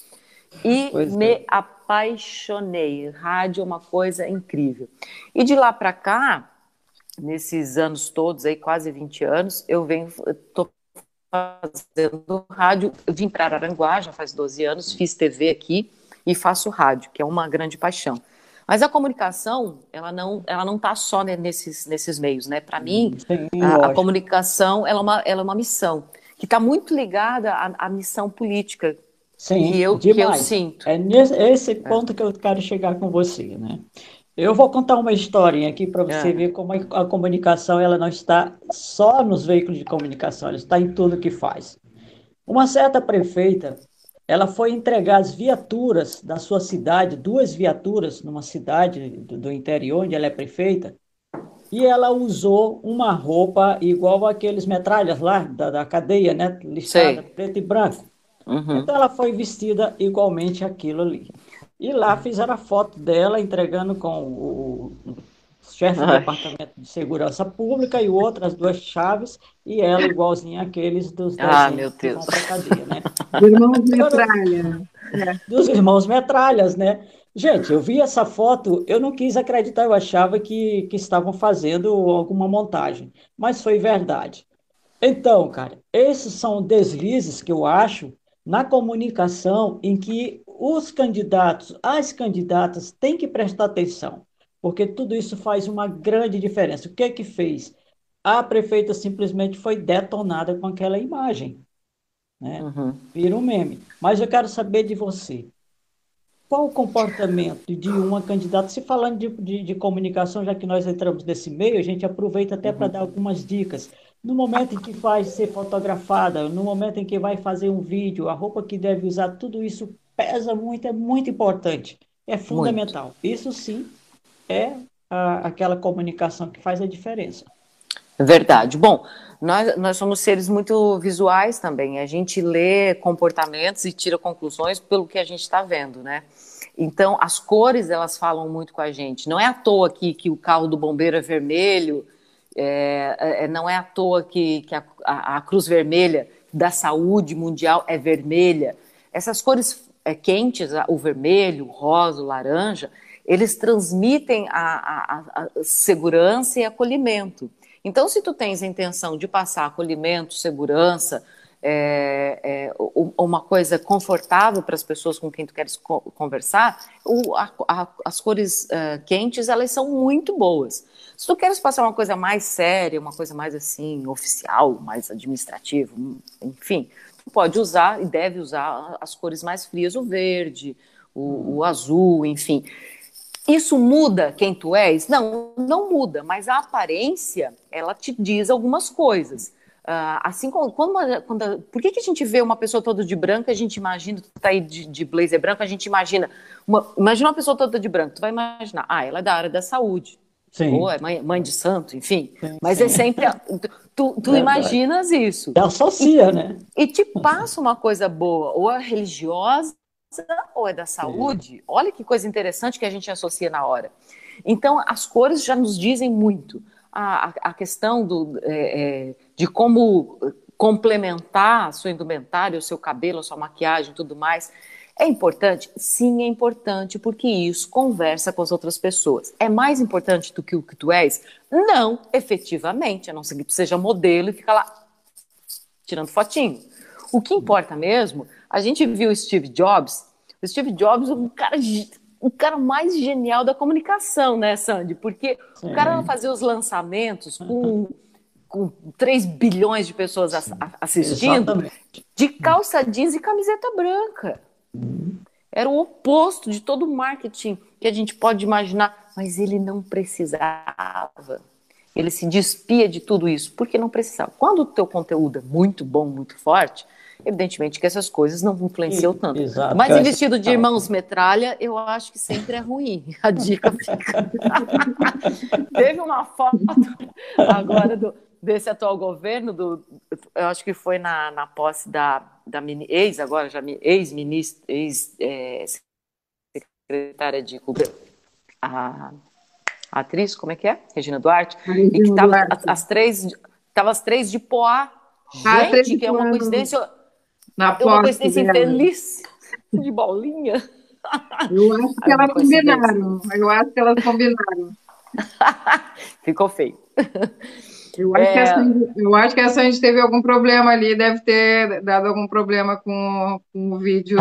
E pois me é. apaixonei. Rádio é uma coisa incrível. E de lá para cá, nesses anos todos, aí quase 20 anos, eu venho, tô fazendo rádio. Eu vim para Araranguá já faz 12 anos, fiz TV aqui e faço rádio, que é uma grande paixão. Mas a comunicação, ela não, ela não está só nesses, nesses meios, né? Para mim, Sim, a, a, comunicação, ela é uma, ela é uma missão que está muito ligada à, à, missão política Sim, que eu, que eu sinto. É nesse esse ponto é. que eu quero chegar com você, né? Eu vou contar uma historinha aqui para você é. ver como a comunicação ela não está só nos veículos de comunicação, ela está em tudo que faz. Uma certa prefeita, ela foi entregar as viaturas da sua cidade, duas viaturas numa cidade do, do interior onde ela é prefeita, e ela usou uma roupa igual aqueles metralhas lá da, da cadeia, né, listada, preto e branco. Uhum. Então ela foi vestida igualmente aquilo ali. E lá fizeram a foto dela entregando com o chefe do Departamento de Segurança Pública e o outro as duas chaves e ela igualzinha aqueles dos ah, meu Deus. cadeia, né? Irmãos Metralha. Dos irmãos Metralhas, né? Gente, eu vi essa foto, eu não quis acreditar, eu achava que, que estavam fazendo alguma montagem, mas foi verdade. Então, cara, esses são deslizes que eu acho na comunicação em que os candidatos, as candidatas têm que prestar atenção, porque tudo isso faz uma grande diferença. O que é que fez? A prefeita simplesmente foi detonada com aquela imagem. Né? Uhum. Vira um meme. Mas eu quero saber de você. Qual o comportamento de uma candidata? Se falando de, de, de comunicação, já que nós entramos nesse meio, a gente aproveita até uhum. para dar algumas dicas no momento em que vai ser fotografada, no momento em que vai fazer um vídeo, a roupa que deve usar, tudo isso pesa muito, é muito importante, é fundamental. Muito. Isso sim é a, aquela comunicação que faz a diferença. Verdade. Bom, nós, nós somos seres muito visuais também. A gente lê comportamentos e tira conclusões pelo que a gente está vendo, né? Então, as cores, elas falam muito com a gente. Não é à toa que, que o carro do bombeiro é vermelho, é, é, não é à toa que, que a, a, a, Cruz Vermelha da Saúde Mundial é vermelha. Essas cores é, quentes, o vermelho, o rosa, o laranja, eles transmitem a, a, segurança e acolhimento. Então, se tu tens a intenção de passar acolhimento, segurança, é, é, uma coisa confortável para as pessoas com quem tu queres conversar, o, a, a, as cores uh, quentes elas são muito boas. Se tu queres passar uma coisa mais séria, uma coisa mais assim oficial, mais administrativa, enfim, tu pode usar e deve usar as cores mais frias, o verde, o, o azul, enfim. Isso muda quem tu és? Não, não muda, mas a aparência ela te diz algumas coisas. Uh, assim como quando, quando, por que, que a gente vê uma pessoa toda de branco a gente imagina, tu tá aí de, de blazer branco, a gente imagina, uma, imagina uma pessoa toda de branco, tu vai imaginar, ah, ela é da área da saúde, sim. ou é mãe, mãe de santo, enfim, sim, mas sim. é sempre, tu, tu imaginas isso. Associa, né? E te passa uma coisa boa, ou é religiosa, ou é da saúde, olha que coisa interessante que a gente associa na hora. Então, as cores já nos dizem muito a, a questão do, é, é, de como complementar a sua indumentária, o seu cabelo, a sua maquiagem tudo mais. É importante? Sim, é importante, porque isso conversa com as outras pessoas. É mais importante do que o que tu és? Não, efetivamente, a não ser que tu seja modelo e fica lá tirando fotinho. O que importa mesmo, a gente viu Steve Jobs, Steve Jobs, um cara, o cara mais genial da comunicação, né, Sandy? Porque Sim. o cara fazia os lançamentos com, com 3 bilhões de pessoas assistindo, Exatamente. de calça jeans e camiseta branca. Era o oposto de todo o marketing que a gente pode imaginar, mas ele não precisava. Ele se despia de tudo isso, porque não precisava. Quando o teu conteúdo é muito bom, muito forte, evidentemente que essas coisas não influenciam tanto. Exato. Mas em vestido de irmãos metralha, eu acho que sempre é ruim. A dica fica. Teve uma foto agora do, desse atual governo, do, eu acho que foi na, na posse da, da ex, agora já ex-ministra, ex-secretária é, de cultura, a, a, atriz, como é que é? Regina Duarte, Regina e que tava Duarte. as, três, tava as três de Poá, ah, gente, que é uma coincidência, na é uma coincidência infeliz, de bolinha. Eu acho que elas combinaram, eu acho que elas combinaram. Ficou feio. Eu acho, é... que a Sandy, eu acho que a Sandy teve algum problema ali, deve ter dado algum problema com, com o vídeo.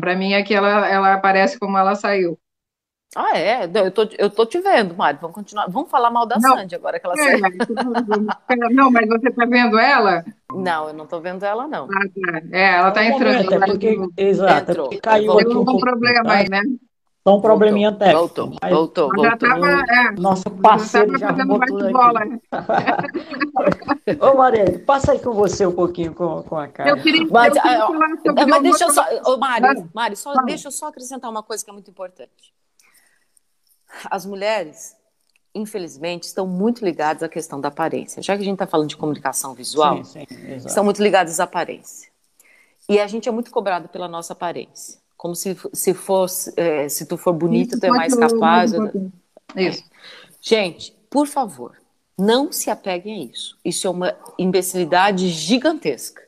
Para mim, aqui ela, ela aparece como ela saiu. Ah, é? Eu tô, eu tô te vendo, Mário. Vamos continuar. Vamos falar mal da não, Sandy agora que ela é, saiu. Não, mas você tá vendo ela? Não, eu não tô vendo ela, não. Ah, tá. É, ela tá entrando. Momento, é porque, exato, entrou. caiu aqui um problema aí, né? Só um probleminha voltou, técnico. Voltou, mas, voltou, voltou. Já tava, é, nosso parceiro já, já tudo bola. Ô, Marielle, passa aí com você um pouquinho com, com a cara. Eu queria, mas, eu queria mas deixa eu só, ô, Mari, Mari só, deixa eu só acrescentar uma coisa que é muito importante. As mulheres, infelizmente, estão muito ligadas à questão da aparência. Já que a gente está falando de comunicação visual, sim, sim, estão muito ligadas à aparência. E a gente é muito cobrado pela nossa aparência como se, se fosse, é, se tu for bonita, tu é mais capaz. Isso. Gente, por favor, não se apeguem a isso. Isso é uma imbecilidade gigantesca.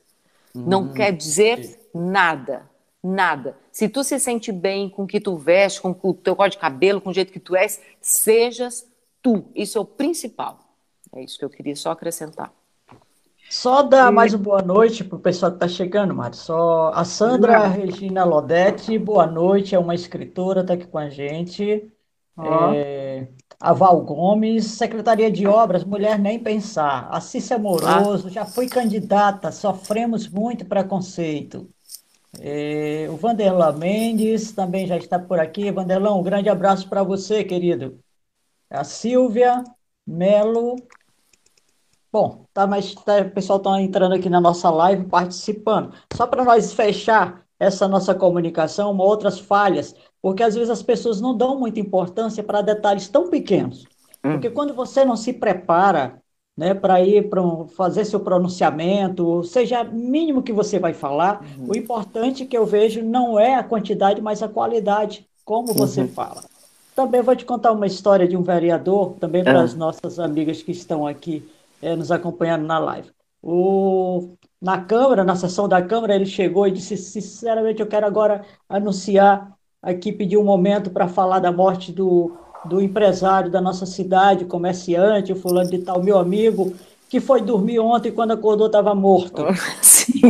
Hum, não quer dizer nada, nada. Se tu se sente bem com o que tu veste, com o teu corte de cabelo, com o jeito que tu és, sejas tu. Isso é o principal. É isso que eu queria só acrescentar. Só dar mais uma boa noite para o pessoal que está chegando, Mário. Só a Sandra Regina Lodete, boa noite, é uma escritora, está aqui com a gente. É, a Val Gomes, Secretaria de Obras, Mulher Nem Pensar. A Cícia Moroso, ah. já foi candidata, sofremos muito preconceito. É, o Vanderlan Mendes também já está por aqui. Vanderlan, um grande abraço para você, querido. A Silvia Melo, Bom, tá, mas tá, o pessoal está entrando aqui na nossa live participando. Só para nós fechar essa nossa comunicação, uma outras falhas, porque às vezes as pessoas não dão muita importância para detalhes tão pequenos. Hum. Porque quando você não se prepara né, para ir para fazer seu pronunciamento, seja mínimo que você vai falar, uhum. o importante que eu vejo não é a quantidade, mas a qualidade, como uhum. você fala. Também vou te contar uma história de um vereador, também para as nossas amigas que estão aqui é, nos acompanhando na live. O, na Câmara, na sessão da Câmara, ele chegou e disse: sinceramente, eu quero agora anunciar aqui, pedir um momento para falar da morte do, do empresário da nossa cidade, comerciante, o fulano de tal, meu amigo, que foi dormir ontem quando acordou estava morto. Sim.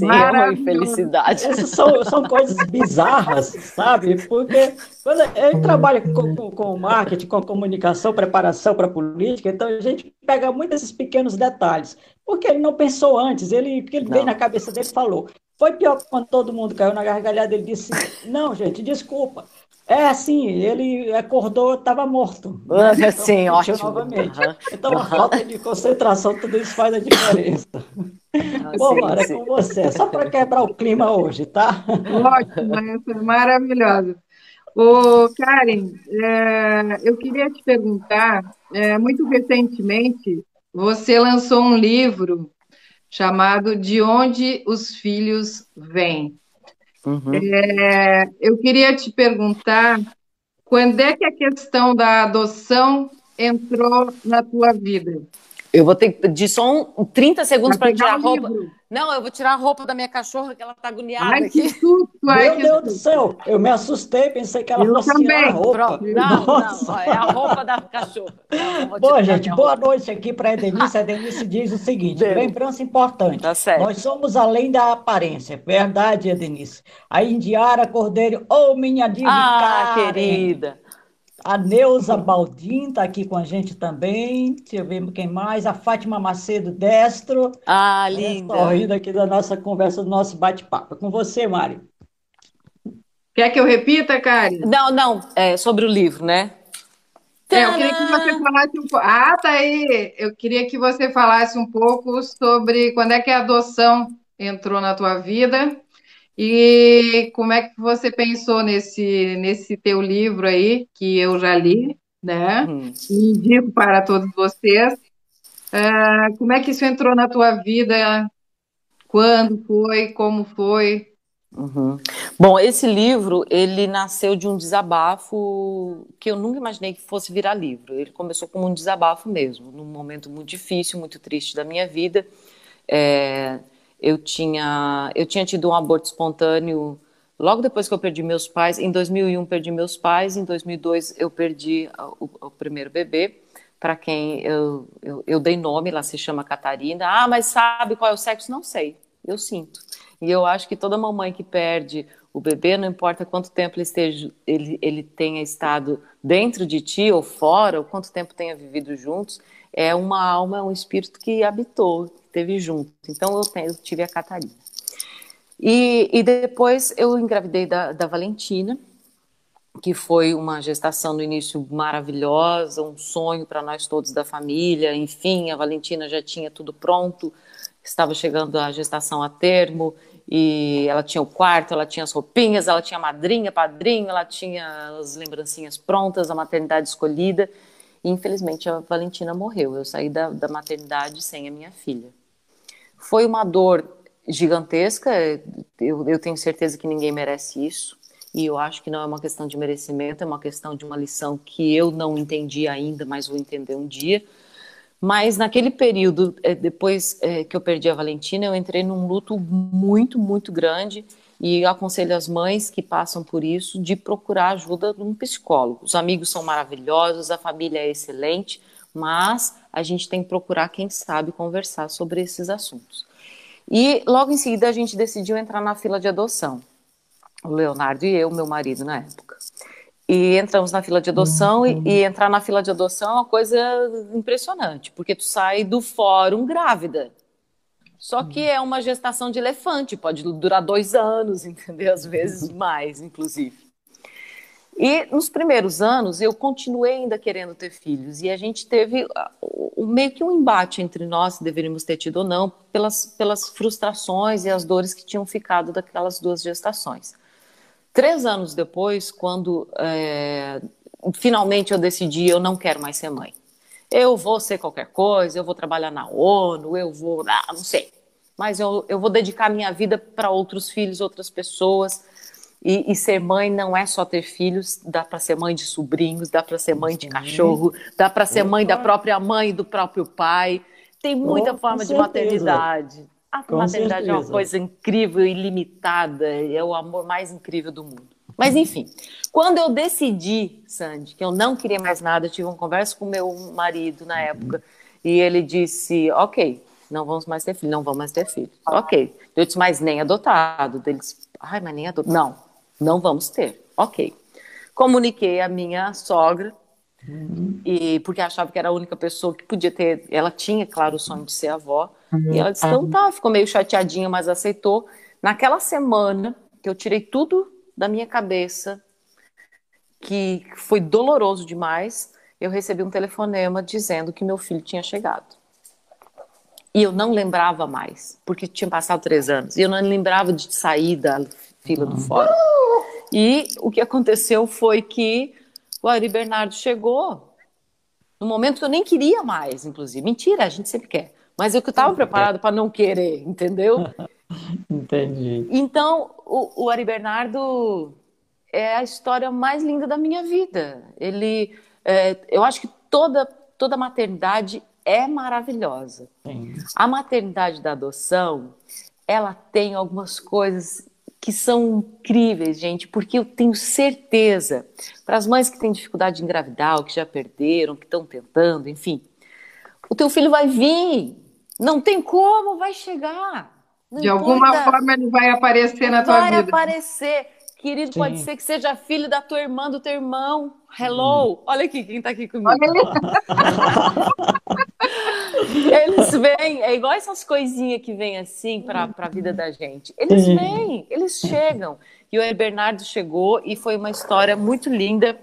Sim, é uma infelicidade. Essas são, são coisas bizarras, sabe? Porque quando eu trabalho com, com, com marketing, com comunicação, preparação para política, então a gente pega muito esses pequenos detalhes. Porque ele não pensou antes, ele, que ele veio na cabeça dele falou. Foi pior quando todo mundo caiu na gargalhada, ele disse, não, gente, desculpa, é assim, ele acordou, estava morto. Né? Então, sim, ótimo. Novamente. Uhum. Então, a falta de concentração, tudo isso faz a diferença. Ah, Bom, sim, Mara, é com você, só para quebrar o clima hoje, tá? Ótimo, essa maravilhosa. Ô, Karen, é, eu queria te perguntar, é, muito recentemente, você lançou um livro chamado De Onde os Filhos Vêm. Uhum. É, eu queria te perguntar quando é que a questão da adoção entrou na tua vida? Eu vou ter que pedir só um, 30 segundos para tirar a roupa. Não, eu vou tirar a roupa da minha cachorra, que ela tá agoniada Ai, aqui. que susto! Ai, Meu que Deus susto. do céu, eu me assustei, pensei que ela Eu fosse tirar a também. roupa. Pronto. Não, Nossa. não, é a roupa da cachorra. Bom, gente, boa roupa. noite aqui para a Denise. A Denise diz o seguinte: Deu. lembrança importante. Tá certo. Nós somos além da aparência. Verdade, Denise. A Indiara Cordeiro, ô minha diva Ah, Karen. querida. A Neuza Baldim está aqui com a gente também. Deixa eu ver quem mais. A Fátima Macedo Destro. Ah, Ela linda. Sorrindo aqui da nossa conversa, do nosso bate-papo. É Com você, Mari. Quer que eu repita, Karen? Não, não, é sobre o livro, né? É, eu queria que você falasse um pouco. Ah, tá aí. Eu queria que você falasse um pouco sobre quando é que a adoção entrou na tua vida e como é que você pensou nesse, nesse teu livro aí, que eu já li, né? Hum. E indico para todos vocês. Ah, como é que isso entrou na tua vida? Quando foi? Como foi? Uhum. Bom, esse livro, ele nasceu de um desabafo que eu nunca imaginei que fosse virar livro. Ele começou como um desabafo mesmo, num momento muito difícil, muito triste da minha vida. É, eu tinha, eu tinha tido um aborto espontâneo logo depois que eu perdi meus pais. Em 2001 perdi meus pais, em 2002 eu perdi o, o primeiro bebê, para quem eu, eu, eu dei nome, ela se chama Catarina. Ah, mas sabe qual é o sexo? Não sei, eu sinto. E eu acho que toda mamãe que perde o bebê, não importa quanto tempo ele, esteja, ele, ele tenha estado dentro de ti ou fora, ou quanto tempo tenha vivido juntos, é uma alma, é um espírito que habitou, esteve junto. Então eu, eu tive a Catarina. E, e depois eu engravidei da, da Valentina, que foi uma gestação no início maravilhosa, um sonho para nós todos da família. Enfim, a Valentina já tinha tudo pronto, estava chegando a gestação a termo e ela tinha o quarto, ela tinha as roupinhas, ela tinha madrinha, padrinho, ela tinha as lembrancinhas prontas, a maternidade escolhida. E, infelizmente, a Valentina morreu. Eu saí da, da maternidade sem a minha filha. Foi uma dor gigantesca, eu, eu tenho certeza que ninguém merece isso. E eu acho que não é uma questão de merecimento, é uma questão de uma lição que eu não entendi ainda, mas vou entender um dia. Mas naquele período, depois que eu perdi a Valentina, eu entrei num luto muito, muito grande e aconselho as mães que passam por isso de procurar ajuda de um psicólogo. Os amigos são maravilhosos, a família é excelente, mas a gente tem que procurar quem sabe conversar sobre esses assuntos. E logo em seguida a gente decidiu entrar na fila de adoção. O Leonardo e eu, meu marido na época. E entramos na fila de adoção e, e, entrar na fila de adoção é uma coisa impressionante, porque tu sai do fórum grávida. Só que é uma gestação de elefante, pode durar dois anos, entendeu? Às vezes mais, inclusive. E nos primeiros anos eu continuei ainda querendo ter filhos e a gente teve uh, meio que um embate entre nós se deveríamos ter tido ou não pelas, pelas frustrações e as dores que tinham ficado daquelas duas gestações. Três anos depois, quando é, finalmente eu decidi, eu não quero mais ser mãe. Eu vou ser qualquer coisa, eu vou trabalhar na ONU, eu vou, ah, não sei. Mas eu, eu vou dedicar minha vida para outros filhos, outras pessoas. E, e, ser mãe não é só ter filhos, dá para ser mãe de sobrinhos, dá para ser mãe de cachorro, dá para ser mãe da própria mãe e do próprio pai. Tem muita Com forma de certeza. maternidade. A Com maternidade é uma certeza. coisa incrível, ilimitada, é o amor mais incrível do mundo. Mas enfim, quando eu decidi, Sandy, que eu não queria mais nada, eu tive uma conversa com meu marido na época e ele disse: Ok, não vamos mais ter filho, não vamos mais ter filho. Ok. Eu disse: Mas nem adotado. Eles: Ai, mas nem adotado. Não, não vamos ter. Ok. Comuniquei à minha sogra e porque achava que era a única pessoa que podia ter. Ela tinha, claro, o sonho de ser avó. E ela disse: então tá, ficou meio chateadinha, mas aceitou. Naquela semana que eu tirei tudo da minha cabeça, que foi doloroso demais, eu recebi um telefonema dizendo que meu filho tinha chegado. E eu não lembrava mais, porque tinha passado três anos. E eu não lembrava de sair da fila do fórum. E o que aconteceu foi que o Ari Bernardo chegou no momento que eu nem queria mais, inclusive. Mentira, a gente sempre quer. Mas eu que estava preparado para não querer, entendeu? Entendi. Então, o, o Ari Bernardo é a história mais linda da minha vida. Ele, é, eu acho que toda toda maternidade é maravilhosa. Sim. A maternidade da adoção, ela tem algumas coisas que são incríveis, gente, porque eu tenho certeza, para as mães que têm dificuldade de engravidar, ou que já perderam, que estão tentando, enfim, o teu filho vai vir, não tem como, vai chegar. de importa. alguma forma ele vai aparecer na tua vai vida. Vai aparecer. Querido, Sim. pode ser que seja filho da tua irmã, do teu irmão. Hello! Hum. Olha aqui quem está aqui comigo. eles vêm, é igual essas coisinhas que vêm assim para a vida da gente. Eles vêm, eles chegam. E o Bernardo chegou e foi uma história muito linda.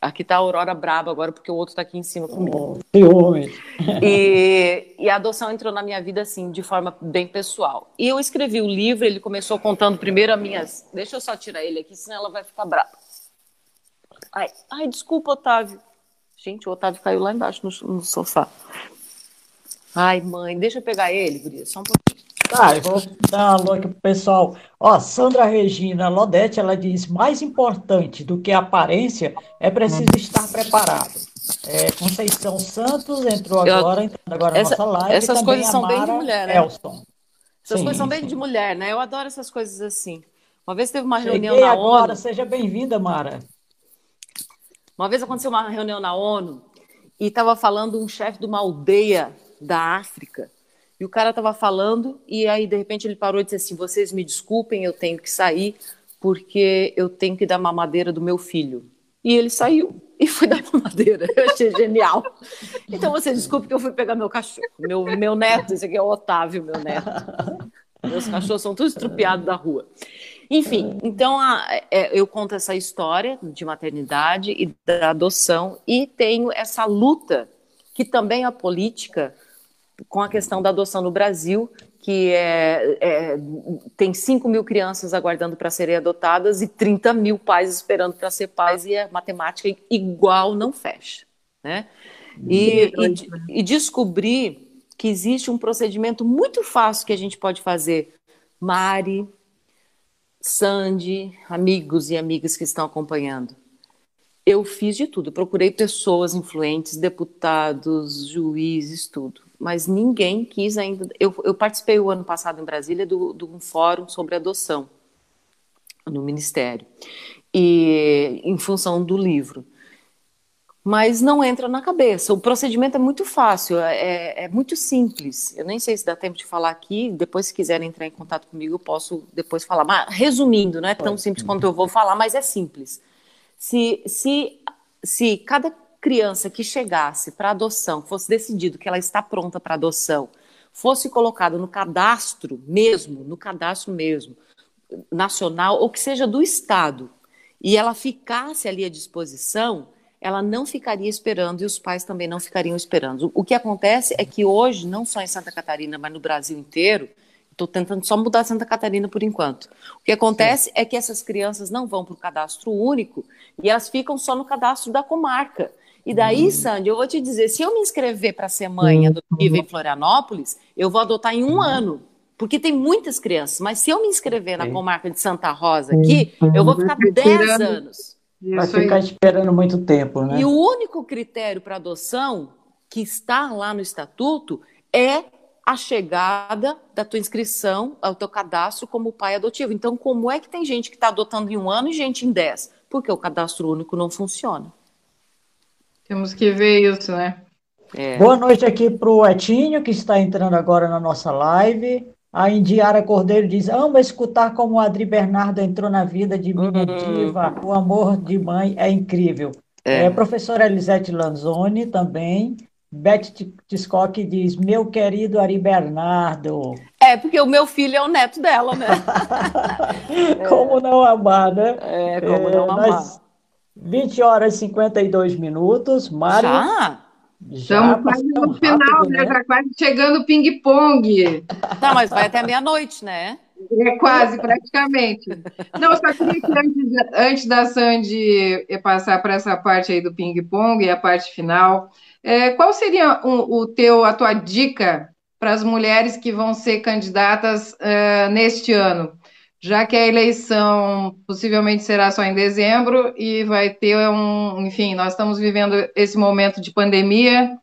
Aqui está a Aurora braba agora, porque o outro está aqui em cima comigo. Oh, e, e a adoção entrou na minha vida, assim, de forma bem pessoal. E eu escrevi o livro, ele começou contando primeiro as minhas... Deixa eu só tirar ele aqui, senão ela vai ficar brava. Ai, ai desculpa, Otávio. Gente, o Otávio caiu lá embaixo no, no sofá. Ai, mãe, deixa eu pegar ele, Guria, só um pouquinho. Tá, eu vou dar uma alô aqui pro pessoal. Ó, Sandra Regina Lodete, ela diz, mais importante do que a aparência é preciso estar preparado. É, Conceição Santos entrou agora, eu, entrando agora essa, na nossa live. Essas coisas são bem de mulher, né? Elson. Essas sim, coisas são bem sim. de mulher, né? Eu adoro essas coisas assim. Uma vez teve uma Cheguei reunião na agora, ONU. Seja bem-vinda, Mara. Uma vez aconteceu uma reunião na ONU e estava falando um chefe de uma aldeia da África e o cara estava falando, e aí, de repente, ele parou e disse assim: Vocês me desculpem, eu tenho que sair, porque eu tenho que dar mamadeira do meu filho. E ele saiu e foi dar mamadeira. Eu achei genial. Então, você desculpe que eu fui pegar meu cachorro, meu, meu neto, esse aqui é o Otávio, meu neto. Meus cachorros são todos estrupiados da rua. Enfim, então a, é, eu conto essa história de maternidade e da adoção e tenho essa luta que também a política com a questão da adoção no Brasil, que é, é, tem 5 mil crianças aguardando para serem adotadas e 30 mil pais esperando para ser pais, e a matemática igual não fecha. Né? E, e, e descobrir que existe um procedimento muito fácil que a gente pode fazer. Mari, Sandy, amigos e amigas que estão acompanhando. Eu fiz de tudo, procurei pessoas influentes, deputados, juízes, tudo mas ninguém quis ainda. Eu, eu participei o ano passado em Brasília de um fórum sobre adoção no Ministério, e em função do livro. Mas não entra na cabeça. O procedimento é muito fácil, é, é muito simples. Eu nem sei se dá tempo de falar aqui. Depois, se quiserem entrar em contato comigo, eu posso depois falar. Mas, resumindo, não é tão simples quanto eu vou falar, mas é simples. Se, se, se cada criança que chegasse para adoção, fosse decidido que ela está pronta para adoção, fosse colocada no cadastro mesmo, no cadastro mesmo, nacional, ou que seja do Estado, e ela ficasse ali à disposição, ela não ficaria esperando e os pais também não ficariam esperando. O que acontece é que hoje, não só em Santa Catarina, mas no Brasil inteiro, estou tentando só mudar Santa Catarina por enquanto. O que acontece Sim. é que essas crianças não vão para o cadastro único e elas ficam só no cadastro da comarca. E daí, uhum. Sandy, eu vou te dizer, se eu me inscrever para ser mãe adotiva em Florianópolis, eu vou adotar em um uhum. ano, porque tem muitas crianças. Mas se eu me inscrever na comarca de Santa Rosa aqui, eu vou ficar 10 anos. Vai ficar esperando muito tempo, né? E o único critério para adoção que está lá no estatuto é a chegada da tua inscrição ao teu cadastro como pai adotivo. Então, como é que tem gente que está adotando em um ano e gente em dez? Porque o cadastro único não funciona. Temos que ver isso, né? É. Boa noite aqui para o Etinho, que está entrando agora na nossa live. A Indiara Cordeiro diz: Amo escutar como o Adri Bernardo entrou na vida de minha uhum. diva. O amor de mãe é incrível. É. É, professora Elisete Lanzoni também. Beth Tiscock diz: Meu querido Ari Bernardo. É, porque o meu filho é o neto dela, né? como não amar, né? É, como é, não amar. Nós 20 horas e 52 minutos. Mário. Já? Já Estamos quase no final, rápido, né? né? quase chegando o ping-pong. Tá, mas vai até meia-noite, né? É quase, praticamente. Não, só queria que antes, antes da Sandy passar para essa parte aí do ping-pong e a parte final, é, qual seria o, o teu, a tua dica para as mulheres que vão ser candidatas uh, neste ano? Já que a eleição possivelmente será só em dezembro e vai ter um, enfim, nós estamos vivendo esse momento de pandemia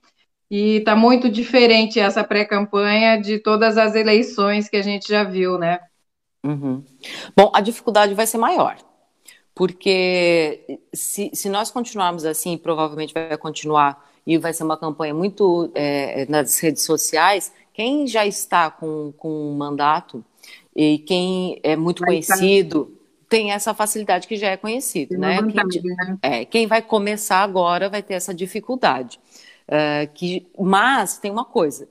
e está muito diferente essa pré-campanha de todas as eleições que a gente já viu, né? Uhum. Bom, a dificuldade vai ser maior, porque se, se nós continuarmos assim, provavelmente vai continuar e vai ser uma campanha muito é, nas redes sociais. Quem já está com, com um mandato e quem é muito vai conhecido estar. tem essa facilidade que já é conhecido, né? Quem, né? É, quem vai começar agora vai ter essa dificuldade. Uh, que, mas tem uma coisa: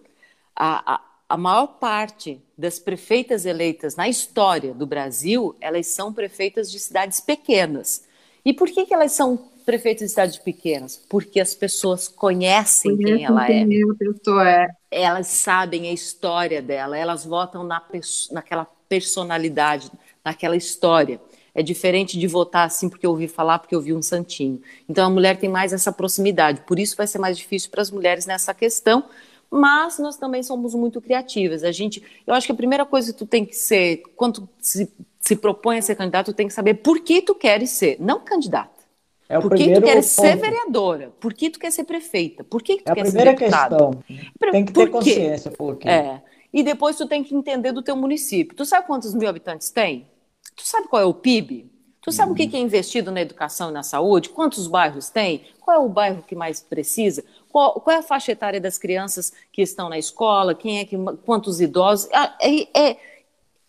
a, a, a maior parte das prefeitas eleitas na história do Brasil, elas são prefeitas de cidades pequenas. E por que, que elas são prefeitas de cidades pequenas? Porque as pessoas conhecem quem ela é. pessoa é. Elas sabem a história dela, elas votam na, naquela personalidade, naquela história. É diferente de votar assim porque eu ouvi falar, porque eu vi um santinho. Então a mulher tem mais essa proximidade. Por isso vai ser mais difícil para as mulheres nessa questão. Mas nós também somos muito criativas. A gente, eu acho que a primeira coisa que tu tem que ser, quando se, se propõe a ser candidato, tu tem que saber por que tu queres ser, não candidato. É por que tu quer ser vereadora? Por que tu quer ser prefeita? Por que, tu é quer ser deputada? questão. Tem que ter consciência por quê. É. E depois tu tem que entender do teu município. Tu sabe quantos mil habitantes tem? Tu sabe qual é o PIB? Tu sabe o que é investido na educação e na saúde? Quantos bairros tem? Qual é o bairro que mais precisa? Qual, qual é a faixa etária das crianças que estão na escola? Quem é que, quantos idosos? É, é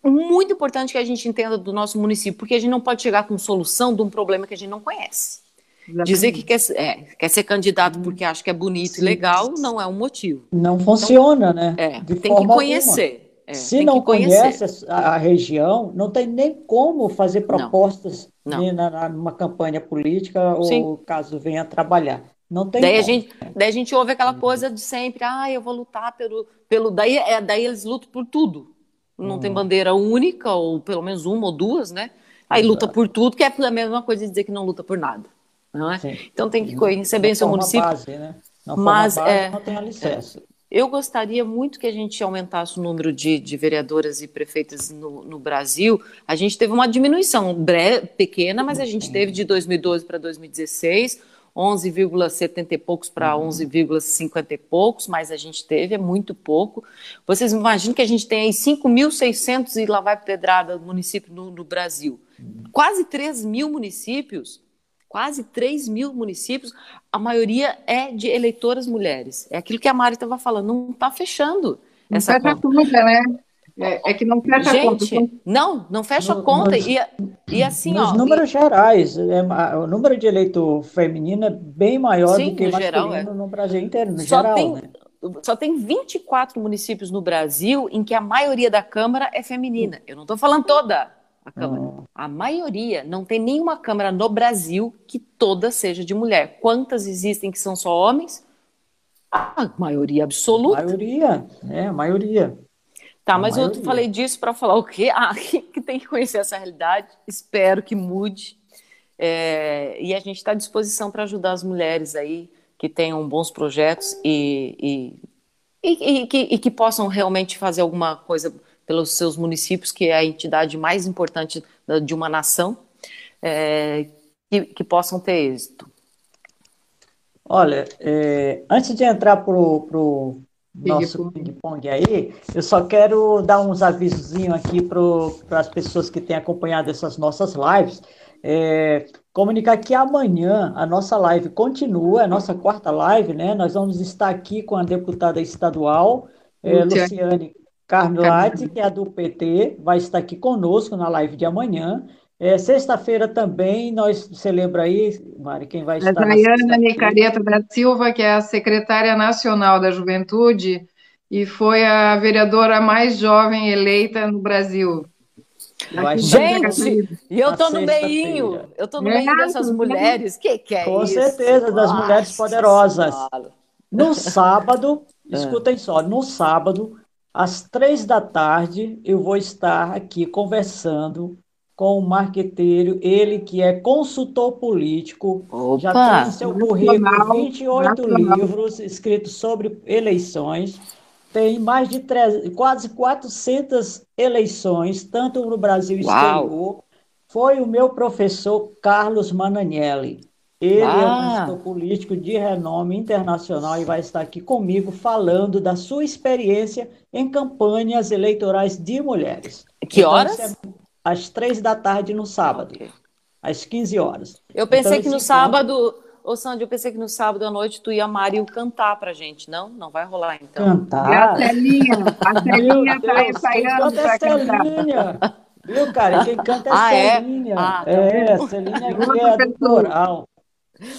muito importante que a gente entenda do nosso município, porque a gente não pode chegar com solução de um problema que a gente não conhece. Exatamente. Dizer que quer, é, quer ser candidato porque acha que é bonito Sim. e legal não é um motivo. Não funciona, então, né? É, tem que conhecer. É, Se não conhece a, região, não tem nem como fazer propostas não. Não. Na, numa campanha política Sim. ou caso venha trabalhar. Não tem daí como. a gente daí a gente ouve aquela coisa de sempre ah eu vou lutar pelo pelo daí é daí eles lutam por tudo não hum. tem bandeira única ou pelo menos uma ou duas né aí Exato. luta por tudo que é a mesma coisa de dizer que não luta por nada não é? Então tem que conhecer bem o seu município. Base, né? Mas base, é, não tem alicerce. É, eu gostaria muito que a gente aumentasse o número de, de vereadoras e prefeitas no, no, Brasil. A gente teve uma diminuição breve, pequena, mas a gente teve de 2012 para 2016, 11,70 e poucos para 11,50 e poucos, mas a gente teve, é muito pouco. Vocês imaginam que a gente tem aí 5.600 e lá vai pedrada município no, no Brasil. Quase 3 mil municípios quase 3 mil municípios, a maioria é de eleitoras mulheres. É aquilo que a Mari estava falando, não está fechando não essa fecha conta. conta, né? É, é, que não fecha Gente, a conta. Não, não fecha a conta. Nos, e, e assim, nos ó. números e... gerais, é, o número de eleitor feminino é bem maior sim, do que masculino geral, é. no Brasil inteiro, no só geral. Tem, né? Só tem 24 municípios no Brasil em que a maioria da Câmara é feminina. Eu não estou falando toda a Câmara. Uhum. A maioria, não tem nenhuma Câmara no Brasil que toda seja de mulher. Quantas existem que são só homens? A maioria absoluta. A maioria, é, a maioria. Tá, a mas maioria. eu falei disso para falar o quê? Ah, que tem que conhecer essa realidade. Espero que mude. É, e a gente está à disposição para ajudar as mulheres aí que tenham bons projetos e, e, e, e, que, e que possam realmente fazer alguma coisa pelos seus municípios, que é a entidade mais importante de uma nação, é, que, que, possam ter êxito. Olha, é, antes de entrar para o nosso ping-pong aí, eu só quero dar uns avisos aqui para as pessoas que têm acompanhado essas nossas lives. É, comunicar que amanhã a nossa live continua, a nossa quarta live, né? Nós vamos estar aqui com a deputada estadual, é, Luciane Carmelade, que é do PT, vai estar aqui conosco na live de amanhã. É, Sexta-feira também, nós celebra aí, Mari, quem vai estar? A Dayana Nicareta da Silva, que é a secretária nacional da Juventude e foi a vereadora mais jovem eleita no Brasil. Gente, e eu tô no meio, eu tô no meio dessas mulheres, que que é Com isso? Com certeza, das Nossa mulheres poderosas. Senhora. No sábado, ah. escutem só, no sábado, às três da tarde, eu vou estar aqui conversando com o marqueteiro, ele que é consultor político, Opa, já tem em seu currículo 28 livros escritos sobre eleições, tem mais de três, quase 400 eleições, tanto no Brasil e exterior. Foi o meu professor Carlos Mananielli. Ele ah. é um gestor político de renome internacional e vai estar aqui comigo falando da sua experiência em campanhas eleitorais de mulheres. Que então, horas? É às três da tarde no sábado, okay. às 15 horas. Eu pensei então, que no sábado, ô Sandy, eu pensei que no sábado à noite tu e a Mário cantar pra gente. Não? Não vai rolar então. Cantar? E a Celinha, a Celinha tá ensaiando pra cantar. Viu, cara? Quem canta é ah, é? Celinha. É, ah, tá é Celinha que é doutoral.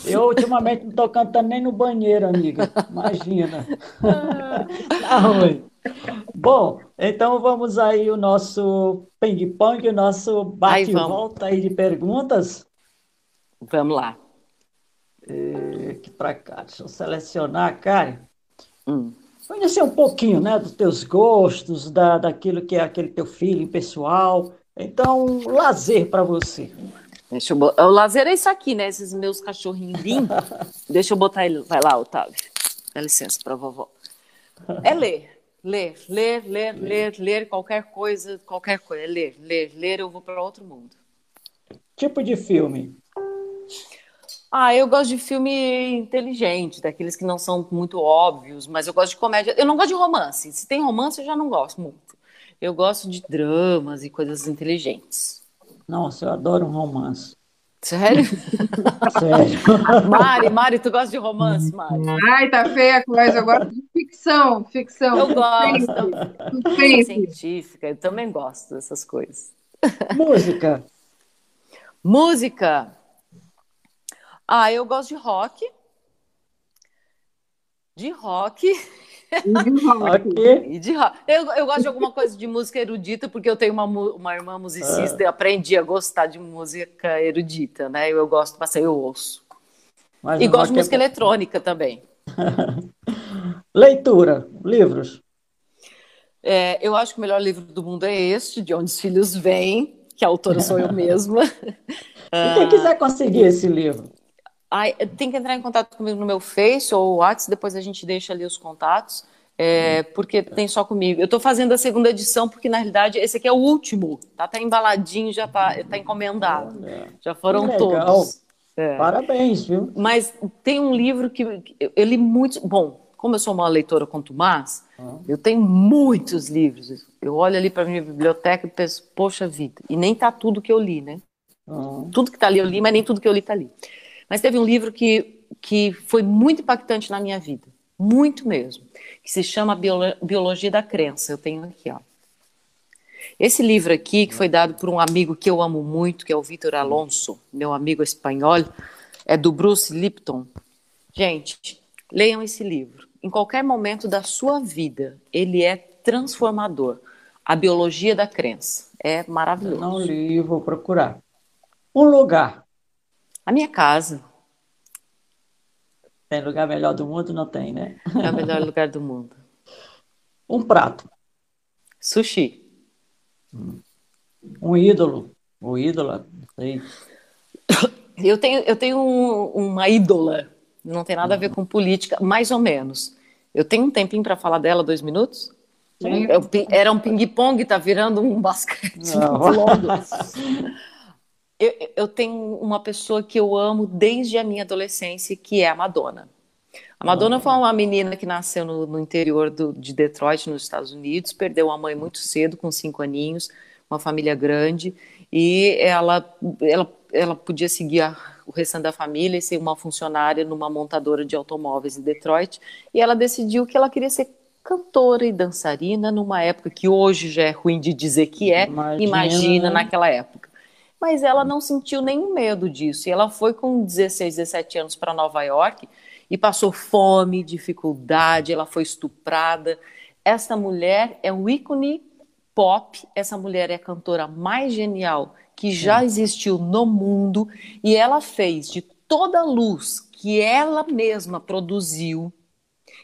Eu ultimamente não estou cantando nem no banheiro, amiga. Imagina. tá ruim. Bom, então vamos aí o nosso ping-pong, o nosso bate-volta aí de perguntas. Vamos lá. É, aqui para cá, deixa eu selecionar, Karen. Hum. Conhecer um pouquinho, né, dos teus gostos, da, daquilo que é aquele teu feeling pessoal. Então, lazer para você. Deixa eu. O lazer é isso aqui, né? Esses meus cachorrinhos lindos. Deixa eu botar ele. Vai lá, Otávio. Dá licença para vovó. É ler. Ler, ler, ler, ler, ler qualquer coisa, qualquer coisa. É ler, ler, ler, eu vou para outro mundo. Tipo de filme? Ah, eu gosto de filme inteligente, daqueles que não são muito óbvios, mas eu gosto de comédia. Eu não gosto de romance. Se tem romance, eu já não gosto muito. Eu gosto de dramas e coisas inteligentes. Nossa, eu adoro um romance. Sério? Sério. Mari, Mari, tu gosta de romance, Mari? Ai, tá feia a coisa. Eu gosto de ficção, ficção. Eu gosto. Científica, eu também gosto dessas coisas. Música. Música. Ah, eu gosto de rock. De rock. Okay. de rock. Eu, eu gosto de alguma coisa de música erudita, porque eu tenho uma, uma irmã musicista ah. e aprendi a gostar de música erudita, né? Eu, eu gosto bastante, eu ouço. Mas e gosto de música é... eletrônica também. Leitura, livros. É, eu acho que o melhor livro do mundo é este, De Onde os Filhos Vêm, que a autora sou eu mesma. e quem quiser conseguir esse livro? Tem que entrar em contato comigo no meu Face ou WhatsApp, depois a gente deixa ali os contatos, é, porque tem só comigo. Eu estou fazendo a segunda edição, porque na realidade esse aqui é o último, tá? Tá embaladinho, já tá, tá encomendado. Já foram todos. É. Parabéns, viu? Mas tem um livro que eu li muito. Bom, como eu sou uma leitora contumaz, uhum. eu tenho muitos livros. Eu olho ali para minha biblioteca e penso, poxa vida, e nem tá tudo que eu li, né? Uhum. Tudo que tá ali eu li, mas nem tudo que eu li tá ali. Mas teve um livro que, que foi muito impactante na minha vida, muito mesmo, que se chama Biologia da Crença. Eu tenho aqui, ó. Esse livro aqui, que foi dado por um amigo que eu amo muito, que é o Vitor Alonso, meu amigo espanhol, é do Bruce Lipton. Gente, leiam esse livro. Em qualquer momento da sua vida, ele é transformador. A Biologia da Crença. É maravilhoso. Eu não li, vou procurar. Um lugar a minha casa. Tem lugar melhor do mundo? Não tem, né? É o melhor lugar do mundo. Um prato. Sushi. Um ídolo. O ídolo, sei. Eu tenho, eu tenho um, uma ídola. Não tem nada a ver com política, mais ou menos. Eu tenho um tempinho para falar dela, dois minutos? Sim. Era um ping-pong, tá virando um basquete. eu, eu, tenho uma pessoa que eu amo desde a minha adolescência, que é a Madonna. A Madonna foi uma menina que nasceu no, no interior do, de Detroit, nos Estados Unidos, perdeu a mãe muito cedo, com cinco aninhos, uma família grande, e ela, ela, ela podia seguir a, o restante da família e ser uma funcionária numa montadora de automóveis em Detroit, e ela decidiu que ela queria ser cantora e dançarina numa época que hoje já é ruim de dizer que é, imagina, imagina naquela época mas ela não sentiu nenhum medo disso. E ela foi com 16, 17 anos para Nova York e passou fome, dificuldade, ela foi estuprada. Essa mulher é um ícone pop, essa mulher é a cantora mais genial que já existiu no mundo e ela fez de toda a luz que ela mesma produziu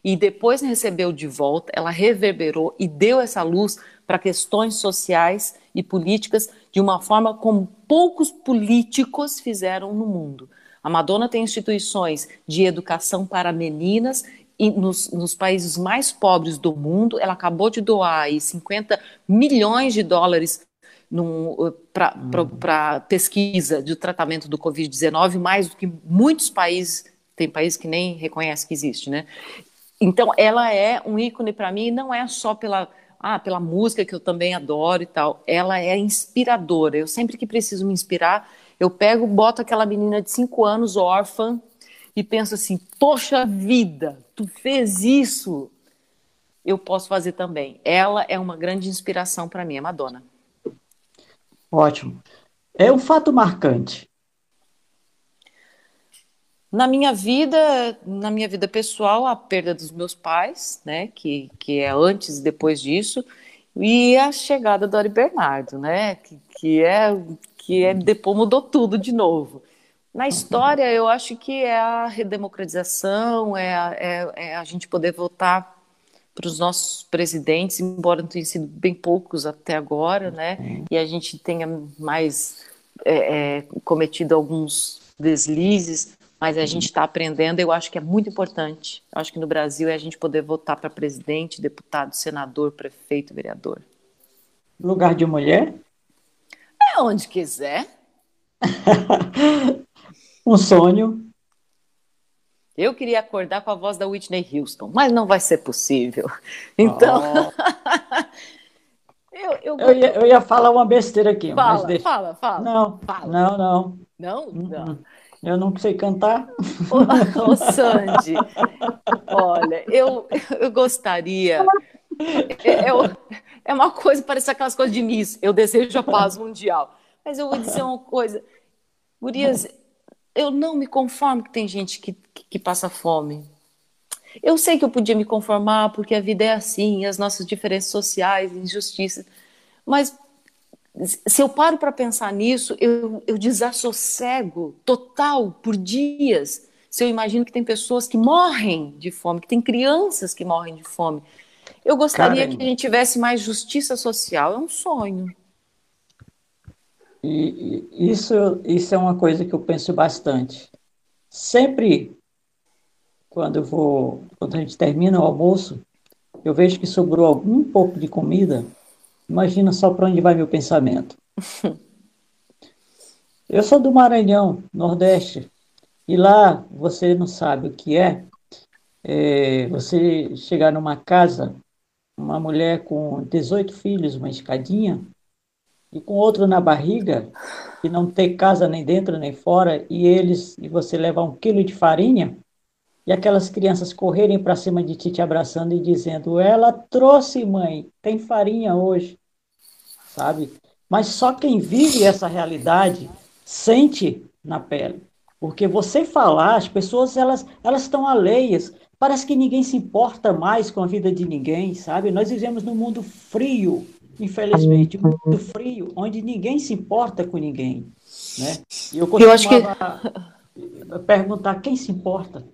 e depois recebeu de volta, ela reverberou e deu essa luz para questões sociais e políticas de uma forma como poucos políticos fizeram no mundo. A Madonna tem instituições de educação para meninas e nos, nos, países mais pobres do mundo. Ela acabou de doar aí 50 milhões de dólares para pesquisa de tratamento do Covid-19, mais do que muitos países, tem países que nem reconhecem que existe, né? Então, ela é um ícone para mim, não é só pela, ah, pela música que eu também adoro e tal, ela é inspiradora. Eu sempre que preciso me inspirar, eu pego, boto aquela menina de cinco anos, órfã, e penso assim: poxa vida, tu fez isso, eu posso fazer também. Ela é uma grande inspiração para mim, a Madonna. Ótimo. É um fato marcante. Na minha vida, na minha vida pessoal, a perda dos meus pais, né, que, que é antes e depois disso, e a chegada do Ari Bernardo, né, que, que é que é depois mudou tudo de novo. Na história, eu acho que é a redemocratização, é a, é, é a gente poder voltar para os nossos presidentes, embora tenham sido bem poucos até agora, né? E a gente tenha mais é, é, cometido alguns deslizes, mas a gente está aprendendo. Eu acho que é muito importante. Eu acho que no Brasil é a gente poder votar para presidente, deputado, senador, prefeito, vereador. Lugar de mulher? É onde quiser. um sonho. Eu queria acordar com a voz da Whitney Houston, mas não vai ser possível. Então. Oh. eu, eu... Eu, ia, eu, ia, falar uma besteira aqui. Fala, mas deixa... fala, fala. Não, fala. não, não. Não? Não. Eu não sei cantar. Ô, Sandy, olha, eu, eu gostaria. É, é, é uma coisa, parece aquelas coisas de Miss. Eu desejo a paz mundial. Mas eu vou dizer uma coisa. Gurias, eu não me conformo que tem gente que, que, que, passa fome. Eu sei que eu podia me conformar porque a vida é assim, as nossas diferenças sociais, injustiças, mas se eu paro para pensar nisso, eu, eu desassossego total por dias. Se eu imagino que tem pessoas que morrem de fome, que tem crianças que morrem de fome. Eu gostaria Caramba. que a gente tivesse mais justiça social, é um sonho. E, isso, isso é uma coisa que eu penso bastante. Sempre, quando eu vou, quando a gente termina o almoço, eu vejo que sobrou algum pouco de comida. Imagina só para onde vai meu pensamento. eu sou do Maranhão, Nordeste, e lá você não sabe o que é, é você chegar numa casa, uma mulher com 18 filhos, uma escadinha, e com outro na barriga, e não ter casa nem dentro nem fora, e eles, e você levar um quilo de farinha, e aquelas crianças correrem para cima de ti te abraçando e dizendo: Ela trouxe, mãe, tem farinha hoje, sabe? Mas só quem vive essa realidade sente na pele. Porque você falar, as pessoas elas elas estão alheias. Parece que ninguém se importa mais com a vida de ninguém, sabe? Nós vivemos num mundo frio, infelizmente, muito frio, onde ninguém se importa com ninguém. Né? E eu, eu acho que perguntar quem se importa.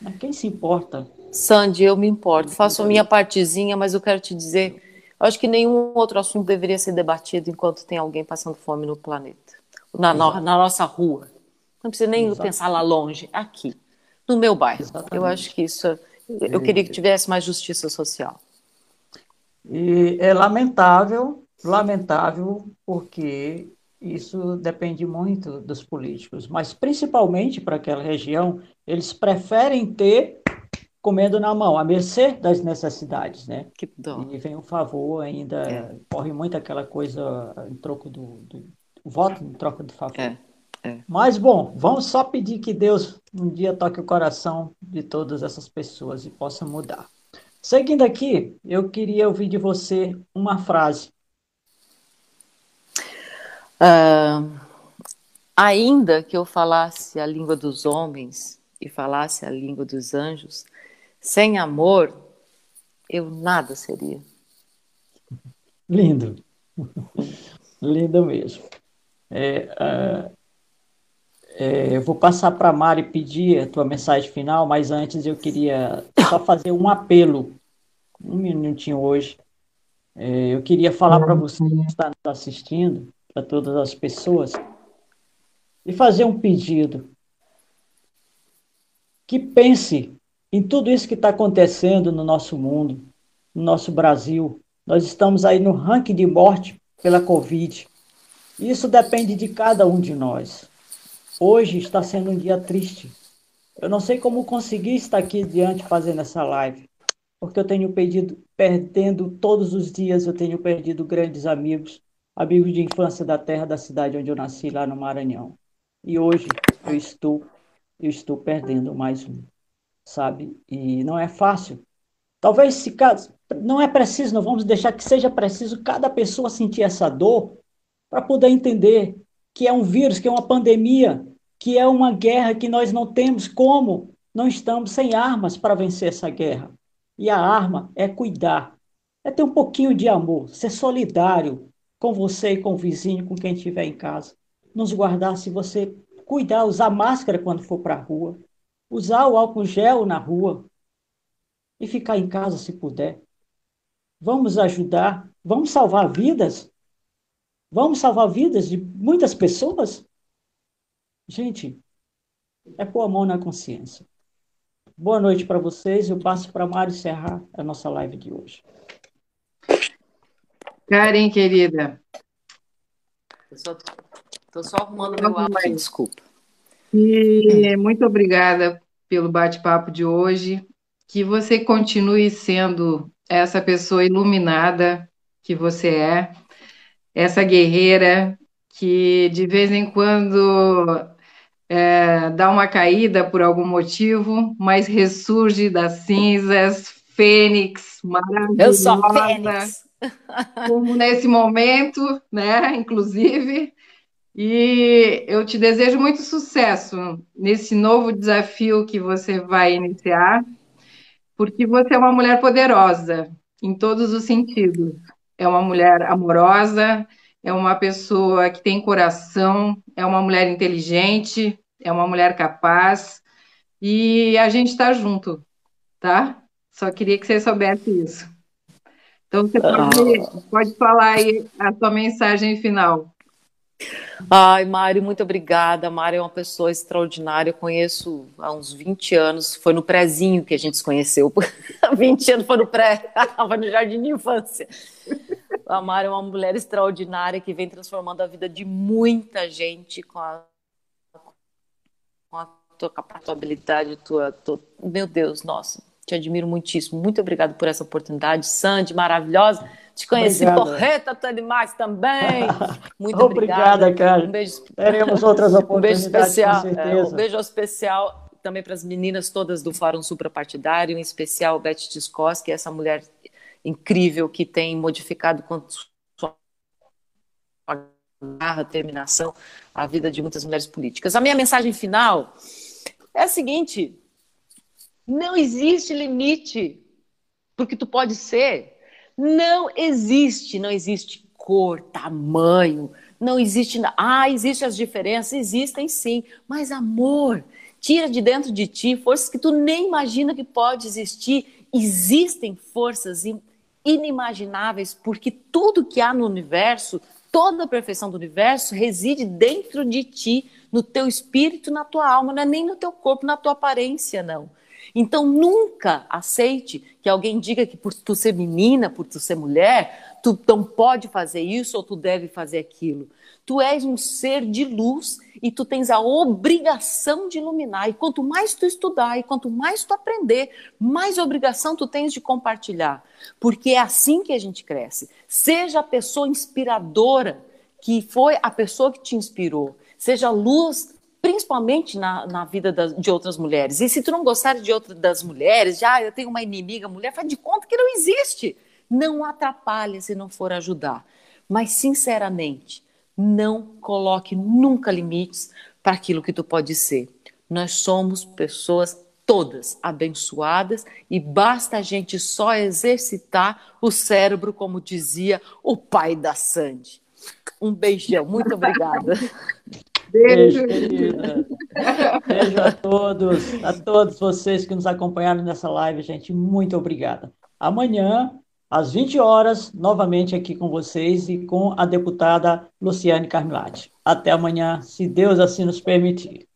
Né? Quem se importa? Sandy, eu me importo. Faço a minha partezinha, mas eu quero te dizer, eu acho que nenhum outro assunto deveria ser debatido enquanto tem alguém passando fome no planeta, na, na, na nossa rua. Não precisa nem Exato. pensar lá longe, aqui, no meu bairro. Exatamente. Eu acho que isso. Eu queria que tivesse mais justiça social. E é lamentável, lamentável, porque isso depende muito dos políticos, mas principalmente para aquela região, eles preferem ter comendo na mão, à mercê das necessidades, né? Que dó. E vem o favor ainda, é. corre muito aquela coisa em troco do, do voto em troca do favor. É. É. Mas, bom, vamos só pedir que Deus um dia toque o coração de todas essas pessoas e possa mudar. Seguindo aqui, eu queria ouvir de você uma frase. Uh, ainda que eu falasse a língua dos homens e falasse a língua dos anjos, sem amor, eu nada seria. Lindo. Lindo mesmo. É, uh, é, eu vou passar para a Mari pedir a tua mensagem final, mas antes eu queria só fazer um apelo, um minutinho hoje. É, eu queria falar para você que está nos assistindo, para todas as pessoas, e fazer um pedido. Que pense em tudo isso que está acontecendo no nosso mundo, no nosso Brasil. Nós estamos aí no ranking de morte pela Covid. Isso depende de cada um de nós. Hoje está sendo um dia triste. Eu não sei como consegui estar aqui diante fazendo essa live, porque eu tenho perdido, perdendo todos os dias, eu tenho perdido grandes amigos, amigos de infância da terra da cidade onde eu nasci, lá no Maranhão. E hoje eu estou, eu estou perdendo mais um, sabe? E não é fácil. Talvez se caso, não é preciso, não vamos deixar que seja preciso cada pessoa sentir essa dor para poder entender que é um vírus, que é uma pandemia, que é uma guerra que nós não temos como, não estamos sem armas para vencer essa guerra. E a arma é cuidar, é ter um pouquinho de amor, ser solidário com você com o vizinho, com quem estiver em casa. Nos guardar se você cuidar, usar máscara quando for para a rua, usar o álcool gel na rua e ficar em casa se puder. Vamos ajudar, vamos salvar vidas Vamos salvar vidas de muitas pessoas? Gente, é pôr a mão na consciência. Boa noite para vocês. Eu passo para Mário encerrar a nossa live de hoje. Karen, querida. Estou só, arrumando meu áudio, desculpa. E muito obrigada pelo bate-papo de hoje. Que você continue sendo essa pessoa iluminada que você é essa guerreira que de vez em quando é, dá uma caída por algum motivo, mas ressurge das cinzas, fênix, maravilhosa. Eu sou fênix. Como nesse momento, né, inclusive. E eu te desejo muito sucesso nesse novo desafio que você vai iniciar, porque você é uma mulher poderosa em todos os sentidos é uma mulher amorosa, é uma pessoa que tem coração, é uma mulher inteligente, é uma mulher capaz, e a gente está junto, tá? Só queria que você soubesse isso. Então, você pode, ah. pode falar aí a sua mensagem final. Ai, Mário, muito obrigada. Mário é uma pessoa extraordinária. Eu conheço há uns 20 anos. Foi no prézinho que a gente se conheceu. 20 anos foi no pré, foi no jardim de infância. A Mário é uma mulher extraordinária que vem transformando a vida de muita gente com a, com a tua capacidade, tua, tua... Meu Deus, nossa, te admiro muitíssimo. Muito obrigada por essa oportunidade. Sandy, maravilhosa. Te conheci porreta, tu demais também. Muito obrigada. obrigada, cara. Um beijo. Teremos outras oportunidades. Um beijo especial. É, um beijo especial também para as meninas todas do Fórum Suprapartidário, em especial Beth Tiscos, que é essa mulher incrível que tem modificado com sua garra, terminação, a vida de muitas mulheres políticas. A minha mensagem final é a seguinte: não existe limite porque tu pode ser. Não existe, não existe cor, tamanho, não existe. Ah, existem as diferenças, existem sim, mas amor, tira de dentro de ti forças que tu nem imagina que pode existir. Existem forças inimagináveis, porque tudo que há no universo, toda a perfeição do universo reside dentro de ti, no teu espírito, na tua alma, não é nem no teu corpo, na tua aparência, não. Então nunca aceite que alguém diga que por tu ser menina, por tu ser mulher, tu não pode fazer isso ou tu deve fazer aquilo. Tu és um ser de luz e tu tens a obrigação de iluminar. E quanto mais tu estudar e quanto mais tu aprender, mais obrigação tu tens de compartilhar. Porque é assim que a gente cresce. Seja a pessoa inspiradora que foi a pessoa que te inspirou. Seja luz principalmente na, na vida das, de outras mulheres. E se tu não gostar de outra das mulheres, já ah, eu tenho uma inimiga mulher, faz de conta que não existe. Não atrapalhe se não for ajudar. Mas, sinceramente, não coloque nunca limites para aquilo que tu pode ser. Nós somos pessoas todas abençoadas e basta a gente só exercitar o cérebro, como dizia o pai da Sandy. Um beijão, muito obrigada. Beijo, querida. Beijo a todos, a todos vocês que nos acompanharam nessa live, gente. Muito obrigada. Amanhã, às 20 horas, novamente aqui com vocês e com a deputada Luciane Carmilati. Até amanhã, se Deus assim nos permitir.